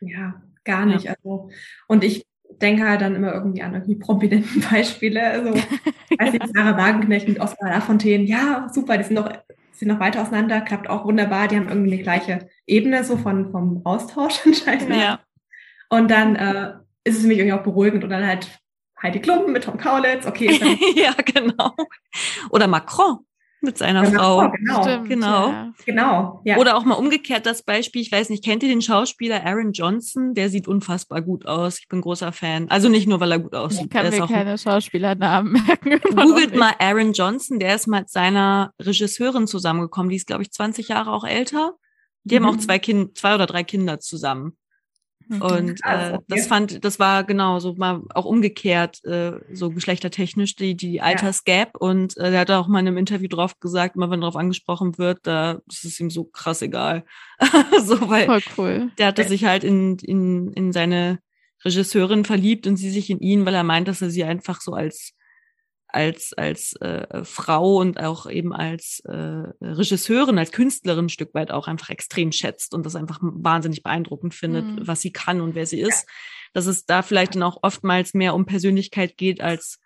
ja, gar nicht. Ja. Also und ich denke halt dann immer irgendwie an irgendwie prominenten Beispiele. Also, weiß ich, Sarah Wagenknecht mit Oskar Lafontaine, ja, super, die sind noch, sind noch weiter auseinander, klappt auch wunderbar, die haben irgendwie eine gleiche Ebene so von, vom Austausch anscheinend. Ja. Und dann äh, ist es für mich irgendwie auch beruhigend und dann halt Heidi Klum mit Tom Kaulitz, okay. ja, genau. Oder Macron mit seiner ja, Frau. Genau. Stimmt, genau. Ja. genau ja. Oder auch mal umgekehrt das Beispiel, ich weiß nicht, kennt ihr den Schauspieler Aaron Johnson? Der sieht unfassbar gut aus. Ich bin großer Fan. Also nicht nur, weil er gut aussieht. Ich kann der mir keine Schauspielernamen merken. Googelt mal Aaron Johnson, der ist mit seiner Regisseurin zusammengekommen. Die ist, glaube ich, 20 Jahre auch älter. Die mhm. haben auch mhm. zwei Kind, zwei oder drei Kinder zusammen. Mhm. Und äh, das fand, das war genau so mal auch umgekehrt, äh, so geschlechtertechnisch, die, die Altersgap. Ja. Und äh, er hat auch mal in einem Interview drauf gesagt, immer wenn darauf angesprochen wird, da ist ihm so krass egal. so, weil Voll cool. der hatte sich halt in, in, in seine Regisseurin verliebt und sie sich in ihn, weil er meint, dass er sie einfach so als als, als äh, Frau und auch eben als äh, Regisseurin, als Künstlerin ein Stück weit auch einfach extrem schätzt und das einfach wahnsinnig beeindruckend findet, mhm. was sie kann und wer sie ist. Dass es da vielleicht dann auch oftmals mehr um Persönlichkeit geht, als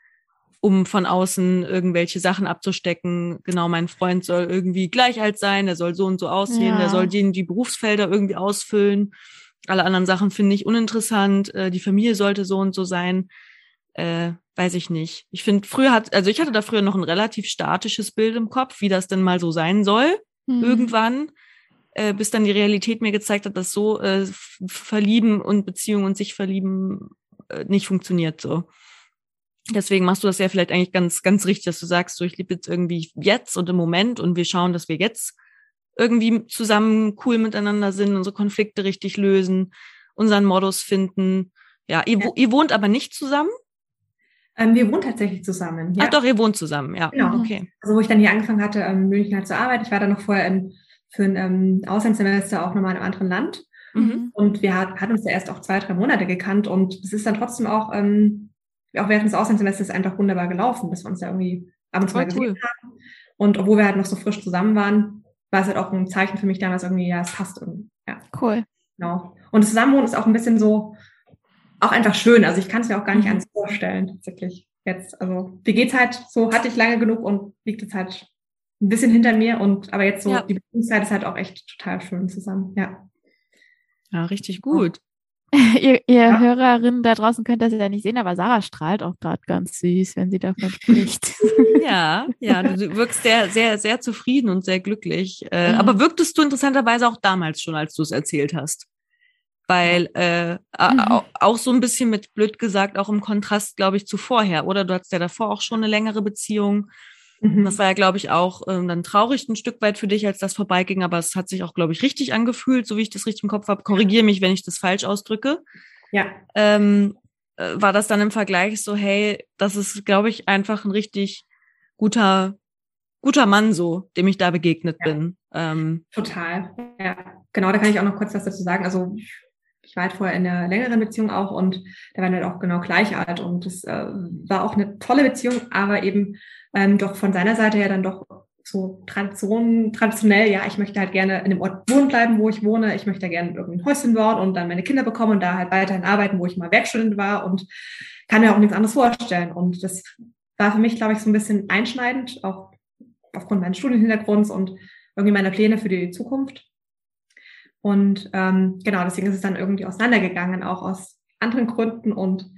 um von außen irgendwelche Sachen abzustecken. Genau, mein Freund soll irgendwie gleich alt sein, der soll so und so aussehen, ja. der soll denen die Berufsfelder irgendwie ausfüllen. Alle anderen Sachen finde ich uninteressant. Äh, die Familie sollte so und so sein. Äh, weiß ich nicht. Ich finde, früher hat, also ich hatte da früher noch ein relativ statisches Bild im Kopf, wie das denn mal so sein soll, mhm. irgendwann, äh, bis dann die Realität mir gezeigt hat, dass so äh, Verlieben und Beziehungen und sich verlieben äh, nicht funktioniert so. Deswegen machst du das ja vielleicht eigentlich ganz, ganz richtig, dass du sagst, so ich liebe jetzt irgendwie jetzt und im Moment und wir schauen, dass wir jetzt irgendwie zusammen cool miteinander sind, unsere Konflikte richtig lösen, unseren Modus finden. Ja, ihr, ja. ihr wohnt aber nicht zusammen? Ähm, wir wohnen tatsächlich zusammen. Ja. Ach doch, ihr wohnt zusammen, ja. Genau. Okay. Also wo ich dann hier angefangen hatte, ähm, München halt zur Arbeit. Ich war dann noch vorher in, für ein ähm, Auslandssemester auch nochmal in einem anderen Land. Mhm. Und wir hat, hatten uns ja erst auch zwei, drei Monate gekannt und es ist dann trotzdem auch, ähm, auch während des Auslandssemesters einfach wunderbar gelaufen, dass wir uns ja irgendwie ab und zu mal gesehen cool. haben. Und obwohl wir halt noch so frisch zusammen waren, war es halt auch ein Zeichen für mich damals irgendwie, ja, es passt irgendwie. Ja. Cool. Genau. Und das Zusammenwohnen ist auch ein bisschen so, auch einfach schön. Also ich kann es mir auch gar nicht mhm. anders vorstellen, tatsächlich jetzt. Also die geht's halt so, hatte ich lange genug und liegt jetzt halt ein bisschen hinter mir und aber jetzt so ja. die Beziehungszeit ist halt auch echt total schön zusammen. Ja. Ja, richtig gut. ihr, ihr ja. Hörerinnen da draußen könnt das ja nicht sehen, aber Sarah strahlt auch gerade ganz süß, wenn sie davon spricht. ja, ja, du wirkst sehr, sehr, sehr zufrieden und sehr glücklich. Äh, mhm. Aber wirktest du interessanterweise auch damals schon, als du es erzählt hast? Weil äh, mhm. auch so ein bisschen mit blöd gesagt, auch im Kontrast, glaube ich, zu vorher, oder? Du hattest ja davor auch schon eine längere Beziehung. Mhm. Das war ja, glaube ich, auch ähm, dann traurig ein Stück weit für dich, als das vorbeiging, aber es hat sich auch, glaube ich, richtig angefühlt, so wie ich das richtig im Kopf habe. Korrigiere mich, wenn ich das falsch ausdrücke. Ja. Ähm, äh, war das dann im Vergleich so, hey, das ist, glaube ich, einfach ein richtig guter, guter Mann so, dem ich da begegnet ja. bin. Ähm, Total. Ja, genau, da kann ich auch noch kurz was dazu sagen. Also ich war halt vorher in einer längeren Beziehung auch und da waren wir halt auch genau gleich alt und das äh, war auch eine tolle Beziehung, aber eben ähm, doch von seiner Seite her dann doch so Tradition, traditionell, ja, ich möchte halt gerne in dem Ort wohnen bleiben, wo ich wohne. Ich möchte gerne irgendwie ein Häuschen bauen und dann meine Kinder bekommen und da halt weiterhin arbeiten, wo ich mal Werkstudent war und kann mir auch nichts anderes vorstellen. Und das war für mich, glaube ich, so ein bisschen einschneidend, auch aufgrund meines Studienhintergrunds und irgendwie meiner Pläne für die Zukunft. Und ähm, genau, deswegen ist es dann irgendwie auseinandergegangen, auch aus anderen Gründen. Und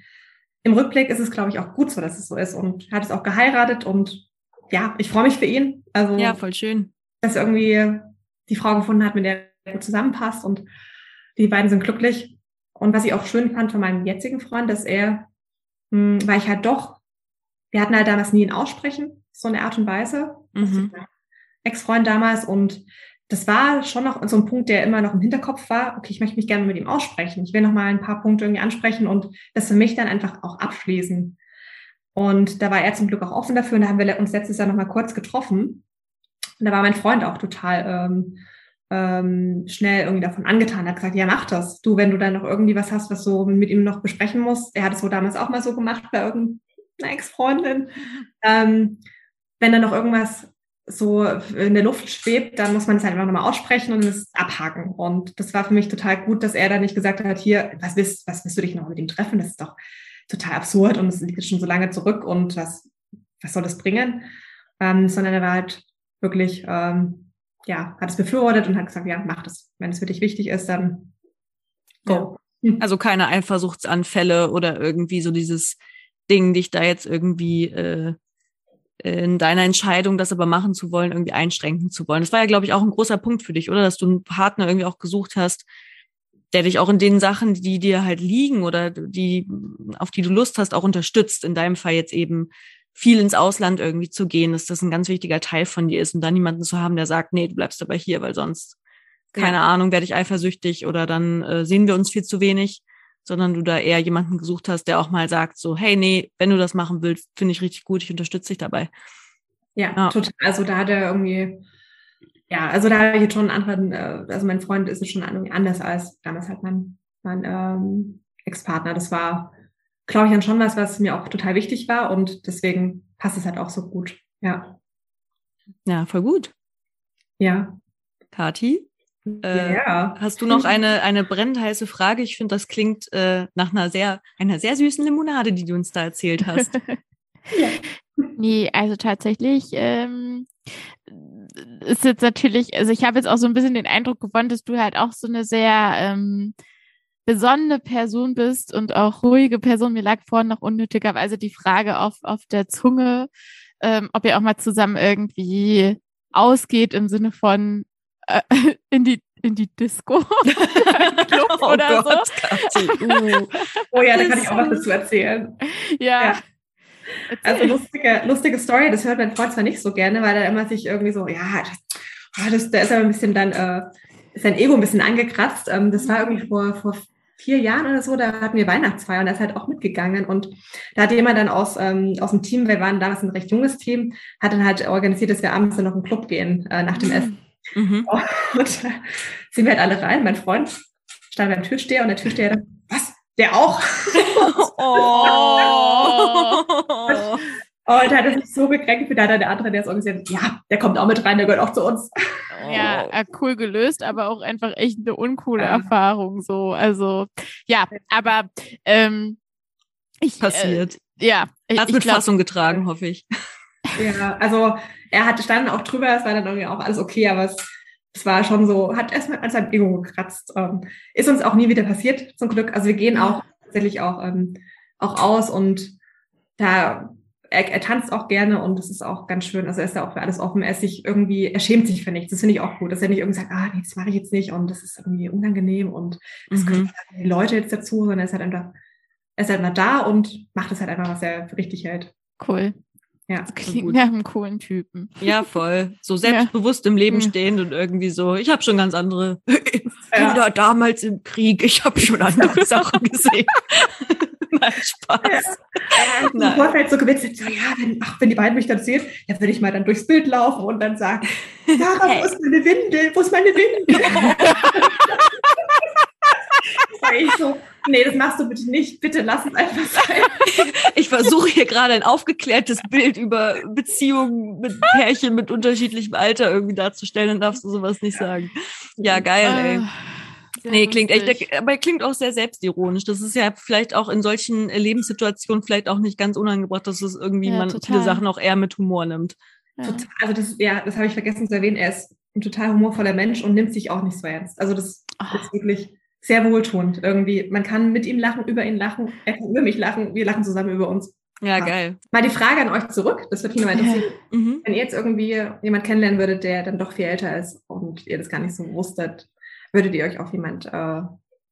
im Rückblick ist es, glaube ich, auch gut so, dass es so ist. Und hat es auch geheiratet und ja, ich freue mich für ihn. Also, ja, voll schön. Dass irgendwie die Frau gefunden hat, mit der er gut zusammenpasst und die beiden sind glücklich. Und was ich auch schön fand von meinem jetzigen Freund, dass er, mh, hm, weil ich halt doch, wir hatten halt damals nie ein Aussprechen, so eine Art und Weise. Mhm. Ex-Freund damals und das war schon noch so ein Punkt, der immer noch im Hinterkopf war. Okay, ich möchte mich gerne mit ihm aussprechen. Ich will noch mal ein paar Punkte irgendwie ansprechen und das für mich dann einfach auch abschließen. Und da war er zum Glück auch offen dafür und da haben wir uns letztes Jahr noch mal kurz getroffen. Und da war mein Freund auch total ähm, ähm, schnell irgendwie davon angetan. Er hat gesagt, ja, mach das. Du, wenn du dann noch irgendwie was hast, was du mit ihm noch besprechen musst. Er hat es so damals auch mal so gemacht bei irgendeiner Ex-Freundin. Ähm, wenn da noch irgendwas so in der Luft schwebt, dann muss man es halt einfach nochmal aussprechen und es abhaken. Und das war für mich total gut, dass er da nicht gesagt hat, hier, was willst, was willst du dich noch mit ihm treffen? Das ist doch total absurd und es liegt schon so lange zurück und was, was soll das bringen? Ähm, sondern er war halt wirklich, ähm, ja, hat es befürwortet und hat gesagt, ja, mach das. Wenn es für dich wichtig ist, dann go. Ja. Also keine Eifersuchtsanfälle oder irgendwie so dieses Ding, dich da jetzt irgendwie äh, in deiner Entscheidung, das aber machen zu wollen, irgendwie einschränken zu wollen. Das war ja, glaube ich, auch ein großer Punkt für dich, oder? Dass du einen Partner irgendwie auch gesucht hast, der dich auch in den Sachen, die dir halt liegen oder die, auf die du Lust hast, auch unterstützt. In deinem Fall jetzt eben viel ins Ausland irgendwie zu gehen, dass das ein ganz wichtiger Teil von dir ist und dann jemanden zu haben, der sagt, nee, du bleibst aber hier, weil sonst, keine ja. Ahnung, werde ich eifersüchtig oder dann äh, sehen wir uns viel zu wenig sondern du da eher jemanden gesucht hast, der auch mal sagt, so, hey, nee, wenn du das machen willst, finde ich richtig gut, ich unterstütze dich dabei. Ja, ja, total. Also da hat er irgendwie, ja, also da habe ich jetzt schon anderen, äh, also mein Freund ist es schon anders als damals halt mein, mein ähm, Ex-Partner. Das war, glaube ich, dann schon was, was mir auch total wichtig war und deswegen passt es halt auch so gut. Ja. Ja, voll gut. Ja. Kati? Äh, ja. Hast du noch eine, eine brennend heiße Frage? Ich finde, das klingt äh, nach einer sehr, einer sehr süßen Limonade, die du uns da erzählt hast. ja. Nee, also tatsächlich ähm, ist jetzt natürlich, also ich habe jetzt auch so ein bisschen den Eindruck gewonnen, dass du halt auch so eine sehr ähm, besonnene Person bist und auch ruhige Person. Mir lag vorhin noch unnötigerweise die Frage auf, auf der Zunge, ähm, ob ihr auch mal zusammen irgendwie ausgeht im Sinne von äh, in die in die Disco Club oh oder Gott, so. Uh. Oh ja, da kann ich auch was dazu erzählen. Ja. ja. Also lustige, lustige Story, das hört mein Freund zwar nicht so gerne, weil er immer sich irgendwie so, ja, das, ah, das, da ist er ein bisschen dann, äh, ist sein Ego ein bisschen angekratzt. Ähm, das war irgendwie vor, vor vier Jahren oder so, da hatten wir Weihnachtsfeier und er ist halt auch mitgegangen. Und da hat jemand dann aus, ähm, aus dem Team, wir waren damals ein recht junges Team, hat dann halt organisiert, dass wir abends dann noch in den Club gehen äh, nach dem mhm. Essen. Mhm. Und sind wir halt alle rein. Mein Freund stand beim Türsteher und der Türsteher dann, was? Der auch? oh. und, hat es so gekränkt, wie da der andere, der es organisiert ja, der kommt auch mit rein, der gehört auch zu uns. Ja, äh, cool gelöst, aber auch einfach echt eine uncoole ja. Erfahrung. So, also ja, aber ähm, ich, passiert. Äh, ja, ich, hat mit glaub, Fassung getragen, hoffe ich. Ja, also er hatte standen auch drüber, es war dann irgendwie auch alles okay, aber es, es war schon so, hat erstmal an seinem Ego gekratzt. Ähm, ist uns auch nie wieder passiert, zum Glück. Also wir gehen auch tatsächlich auch, ähm, auch aus und da er, er tanzt auch gerne und das ist auch ganz schön. Also er ist da auch für alles offen. Er ist sich irgendwie, er schämt sich für nichts. Das finde ich auch gut, dass er nicht irgendwie sagt, ah, nee, das mache ich jetzt nicht und das ist irgendwie unangenehm und das mhm. kommen die Leute jetzt dazu, sondern er ist halt einfach, er ist halt mal da und macht es halt einfach, was er für richtig hält. Cool. Ja, das klingt nach einem coolen Typen. Ja, voll. So selbstbewusst ja. im Leben stehend und irgendwie so, ich habe schon ganz andere ja. damals im Krieg, ich habe schon andere Sachen gesehen. Nein, Spaß. Ja. Nein. Im Vorfeld so gewitzelt, so, ja, wenn, ach, wenn die beiden mich dann sehen, dann würde ich mal dann durchs Bild laufen und dann sagen, Sarah, hey. wo ist meine Windel? Wo ist meine Windel? Ich so, nee, das machst du bitte nicht. Bitte lass es einfach sein. Ich versuche hier gerade ein aufgeklärtes Bild über Beziehungen mit Pärchen mit unterschiedlichem Alter irgendwie darzustellen, dann darfst du sowas nicht sagen. Ja, geil, ey. Ah, nee, klingt echt, aber klingt auch sehr selbstironisch. Das ist ja vielleicht auch in solchen Lebenssituationen vielleicht auch nicht ganz unangebracht, dass es irgendwie ja, man total. viele Sachen auch eher mit Humor nimmt. Ja. Also das, ja, das habe ich vergessen zu erwähnen. Er ist ein total humorvoller Mensch und nimmt sich auch nicht so ernst. Also das oh. ist wirklich sehr wohltuend irgendwie. Man kann mit ihm lachen, über ihn lachen, er kann über mich lachen, wir lachen zusammen über uns. Ja, geil. Mal die Frage an euch zurück. Das würde mich nochmal interessieren. Mhm. Wenn ihr jetzt irgendwie jemand kennenlernen würdet, der dann doch viel älter ist und ihr das gar nicht so wusstet, würdet ihr euch auf jemand, äh,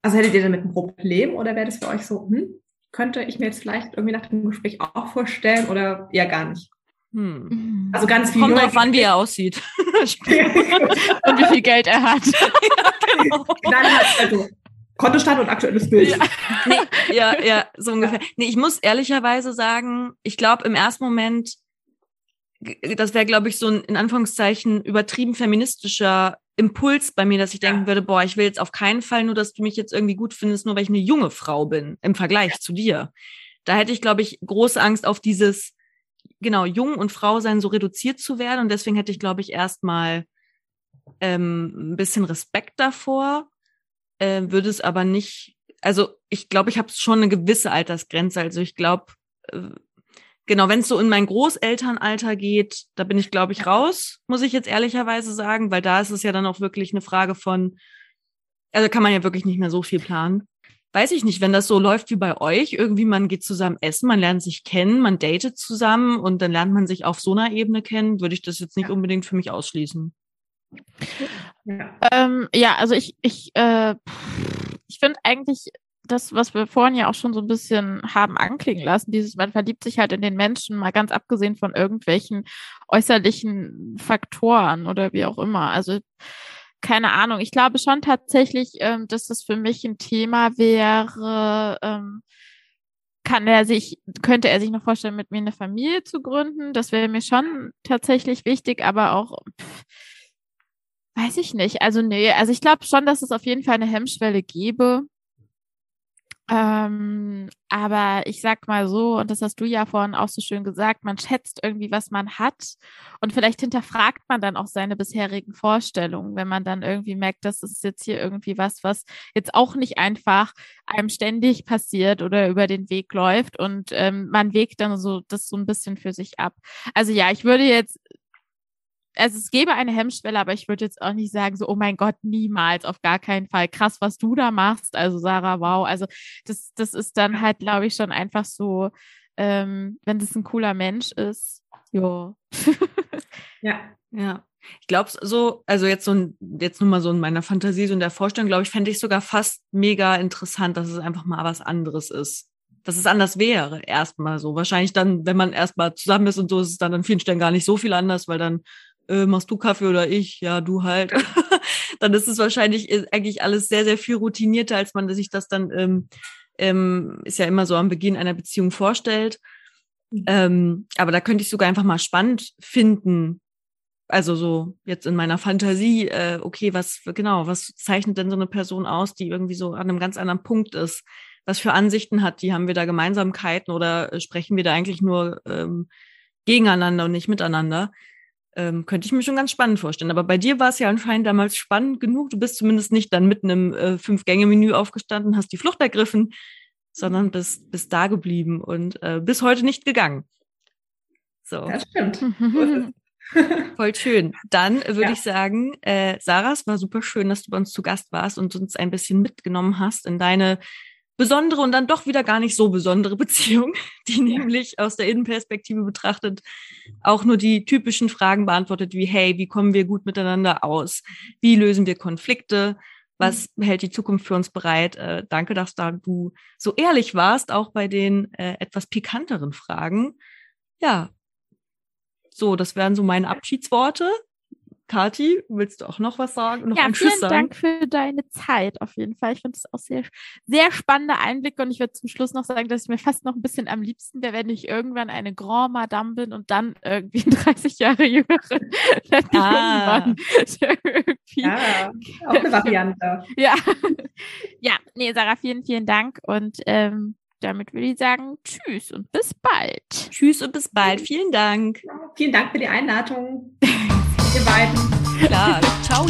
also hättet ihr damit ein Problem oder wäre das für euch so, hm, könnte ich mir jetzt vielleicht irgendwie nach dem Gespräch auch vorstellen oder eher gar nicht? Hm. Also ganz viel. Kommt drauf an, wie er aussieht. und wie viel Geld er hat. ja, genau. Dann halt, also Kontostand und aktuelles Bild. Ja, nee, ja, ja, so ungefähr. Nee, ich muss ehrlicherweise sagen, ich glaube im ersten Moment, das wäre, glaube ich, so ein in Anführungszeichen übertrieben feministischer Impuls bei mir, dass ich denken würde, boah, ich will jetzt auf keinen Fall nur, dass du mich jetzt irgendwie gut findest, nur weil ich eine junge Frau bin im Vergleich ja. zu dir. Da hätte ich, glaube ich, große Angst auf dieses, genau, jung und Frau sein so reduziert zu werden. Und deswegen hätte ich, glaube ich, erstmal ähm, ein bisschen Respekt davor äh, würde es aber nicht, also ich glaube, ich habe schon eine gewisse Altersgrenze. Also ich glaube, äh, genau, wenn es so in mein Großelternalter geht, da bin ich, glaube ich, raus, muss ich jetzt ehrlicherweise sagen, weil da ist es ja dann auch wirklich eine Frage von, also kann man ja wirklich nicht mehr so viel planen. Weiß ich nicht, wenn das so läuft wie bei euch, irgendwie man geht zusammen essen, man lernt sich kennen, man datet zusammen und dann lernt man sich auf so einer Ebene kennen, würde ich das jetzt nicht unbedingt für mich ausschließen. Ja, ähm, ja also ich, ich, äh, ich finde eigentlich das, was wir vorhin ja auch schon so ein bisschen haben anklingen lassen, dieses, man verliebt sich halt in den Menschen, mal ganz abgesehen von irgendwelchen äußerlichen Faktoren oder wie auch immer. Also keine Ahnung. Ich glaube schon tatsächlich, ähm, dass das für mich ein Thema wäre. Ähm, kann er sich, könnte er sich noch vorstellen, mit mir eine Familie zu gründen? Das wäre mir schon tatsächlich wichtig, aber auch pff, Weiß ich nicht. Also nee, also ich glaube schon, dass es auf jeden Fall eine Hemmschwelle gäbe. Ähm, aber ich sag mal so, und das hast du ja vorhin auch so schön gesagt, man schätzt irgendwie, was man hat. Und vielleicht hinterfragt man dann auch seine bisherigen Vorstellungen, wenn man dann irgendwie merkt, das ist jetzt hier irgendwie was, was jetzt auch nicht einfach einem ständig passiert oder über den Weg läuft und ähm, man wägt dann so das so ein bisschen für sich ab. Also ja, ich würde jetzt also es gäbe eine Hemmschwelle, aber ich würde jetzt auch nicht sagen, so, oh mein Gott, niemals, auf gar keinen Fall. Krass, was du da machst. Also Sarah, wow. Also das, das ist dann halt, glaube ich, schon einfach so, ähm, wenn das ein cooler Mensch ist. Jo. ja, ja. Ich glaube so, also jetzt so ein, jetzt nur mal so in meiner Fantasie, so in der Vorstellung, glaube ich, fände ich sogar fast mega interessant, dass es einfach mal was anderes ist. Dass es anders wäre, erstmal so. Wahrscheinlich dann, wenn man erstmal zusammen ist und so, ist es dann an vielen Stellen gar nicht so viel anders, weil dann äh, machst du Kaffee oder ich? Ja, du halt. dann ist es wahrscheinlich ist eigentlich alles sehr, sehr viel routinierter, als man sich das dann, ähm, ähm, ist ja immer so am Beginn einer Beziehung vorstellt. Mhm. Ähm, aber da könnte ich sogar einfach mal spannend finden. Also so jetzt in meiner Fantasie, äh, okay, was genau, was zeichnet denn so eine Person aus, die irgendwie so an einem ganz anderen Punkt ist? Was für Ansichten hat die? Haben wir da Gemeinsamkeiten oder äh, sprechen wir da eigentlich nur ähm, gegeneinander und nicht miteinander? Ähm, könnte ich mir schon ganz spannend vorstellen. Aber bei dir war es ja anscheinend damals spannend genug. Du bist zumindest nicht dann mitten im äh, Fünf-Gänge-Menü aufgestanden, hast die Flucht ergriffen, sondern bist, bist da geblieben und äh, bis heute nicht gegangen. So. Das stimmt. Voll schön. Dann würde ja. ich sagen, äh, Sarah, es war super schön, dass du bei uns zu Gast warst und uns ein bisschen mitgenommen hast in deine besondere und dann doch wieder gar nicht so besondere Beziehung, die nämlich aus der Innenperspektive betrachtet auch nur die typischen Fragen beantwortet wie, hey, wie kommen wir gut miteinander aus? Wie lösen wir Konflikte? Was mhm. hält die Zukunft für uns bereit? Äh, danke, dass da du so ehrlich warst, auch bei den äh, etwas pikanteren Fragen. Ja, so, das wären so meine Abschiedsworte. Kati, willst du auch noch was sagen? Noch ja, vielen Dank für deine Zeit auf jeden Fall. Ich finde es auch sehr, sehr spannende Einblicke und ich würde zum Schluss noch sagen, dass ich mir fast noch ein bisschen am liebsten wäre, wenn ich irgendwann eine Grand Madame bin und dann irgendwie 30 Jahre jüngere ah. Ja, auch eine Variante. ja. ja, nee, Sarah, vielen, vielen Dank und ähm, damit würde ich sagen, tschüss und bis bald. Tschüss und bis bald. Vielen Dank. Vielen Dank für die Einladung. ihr beiden. Klar. Ciao.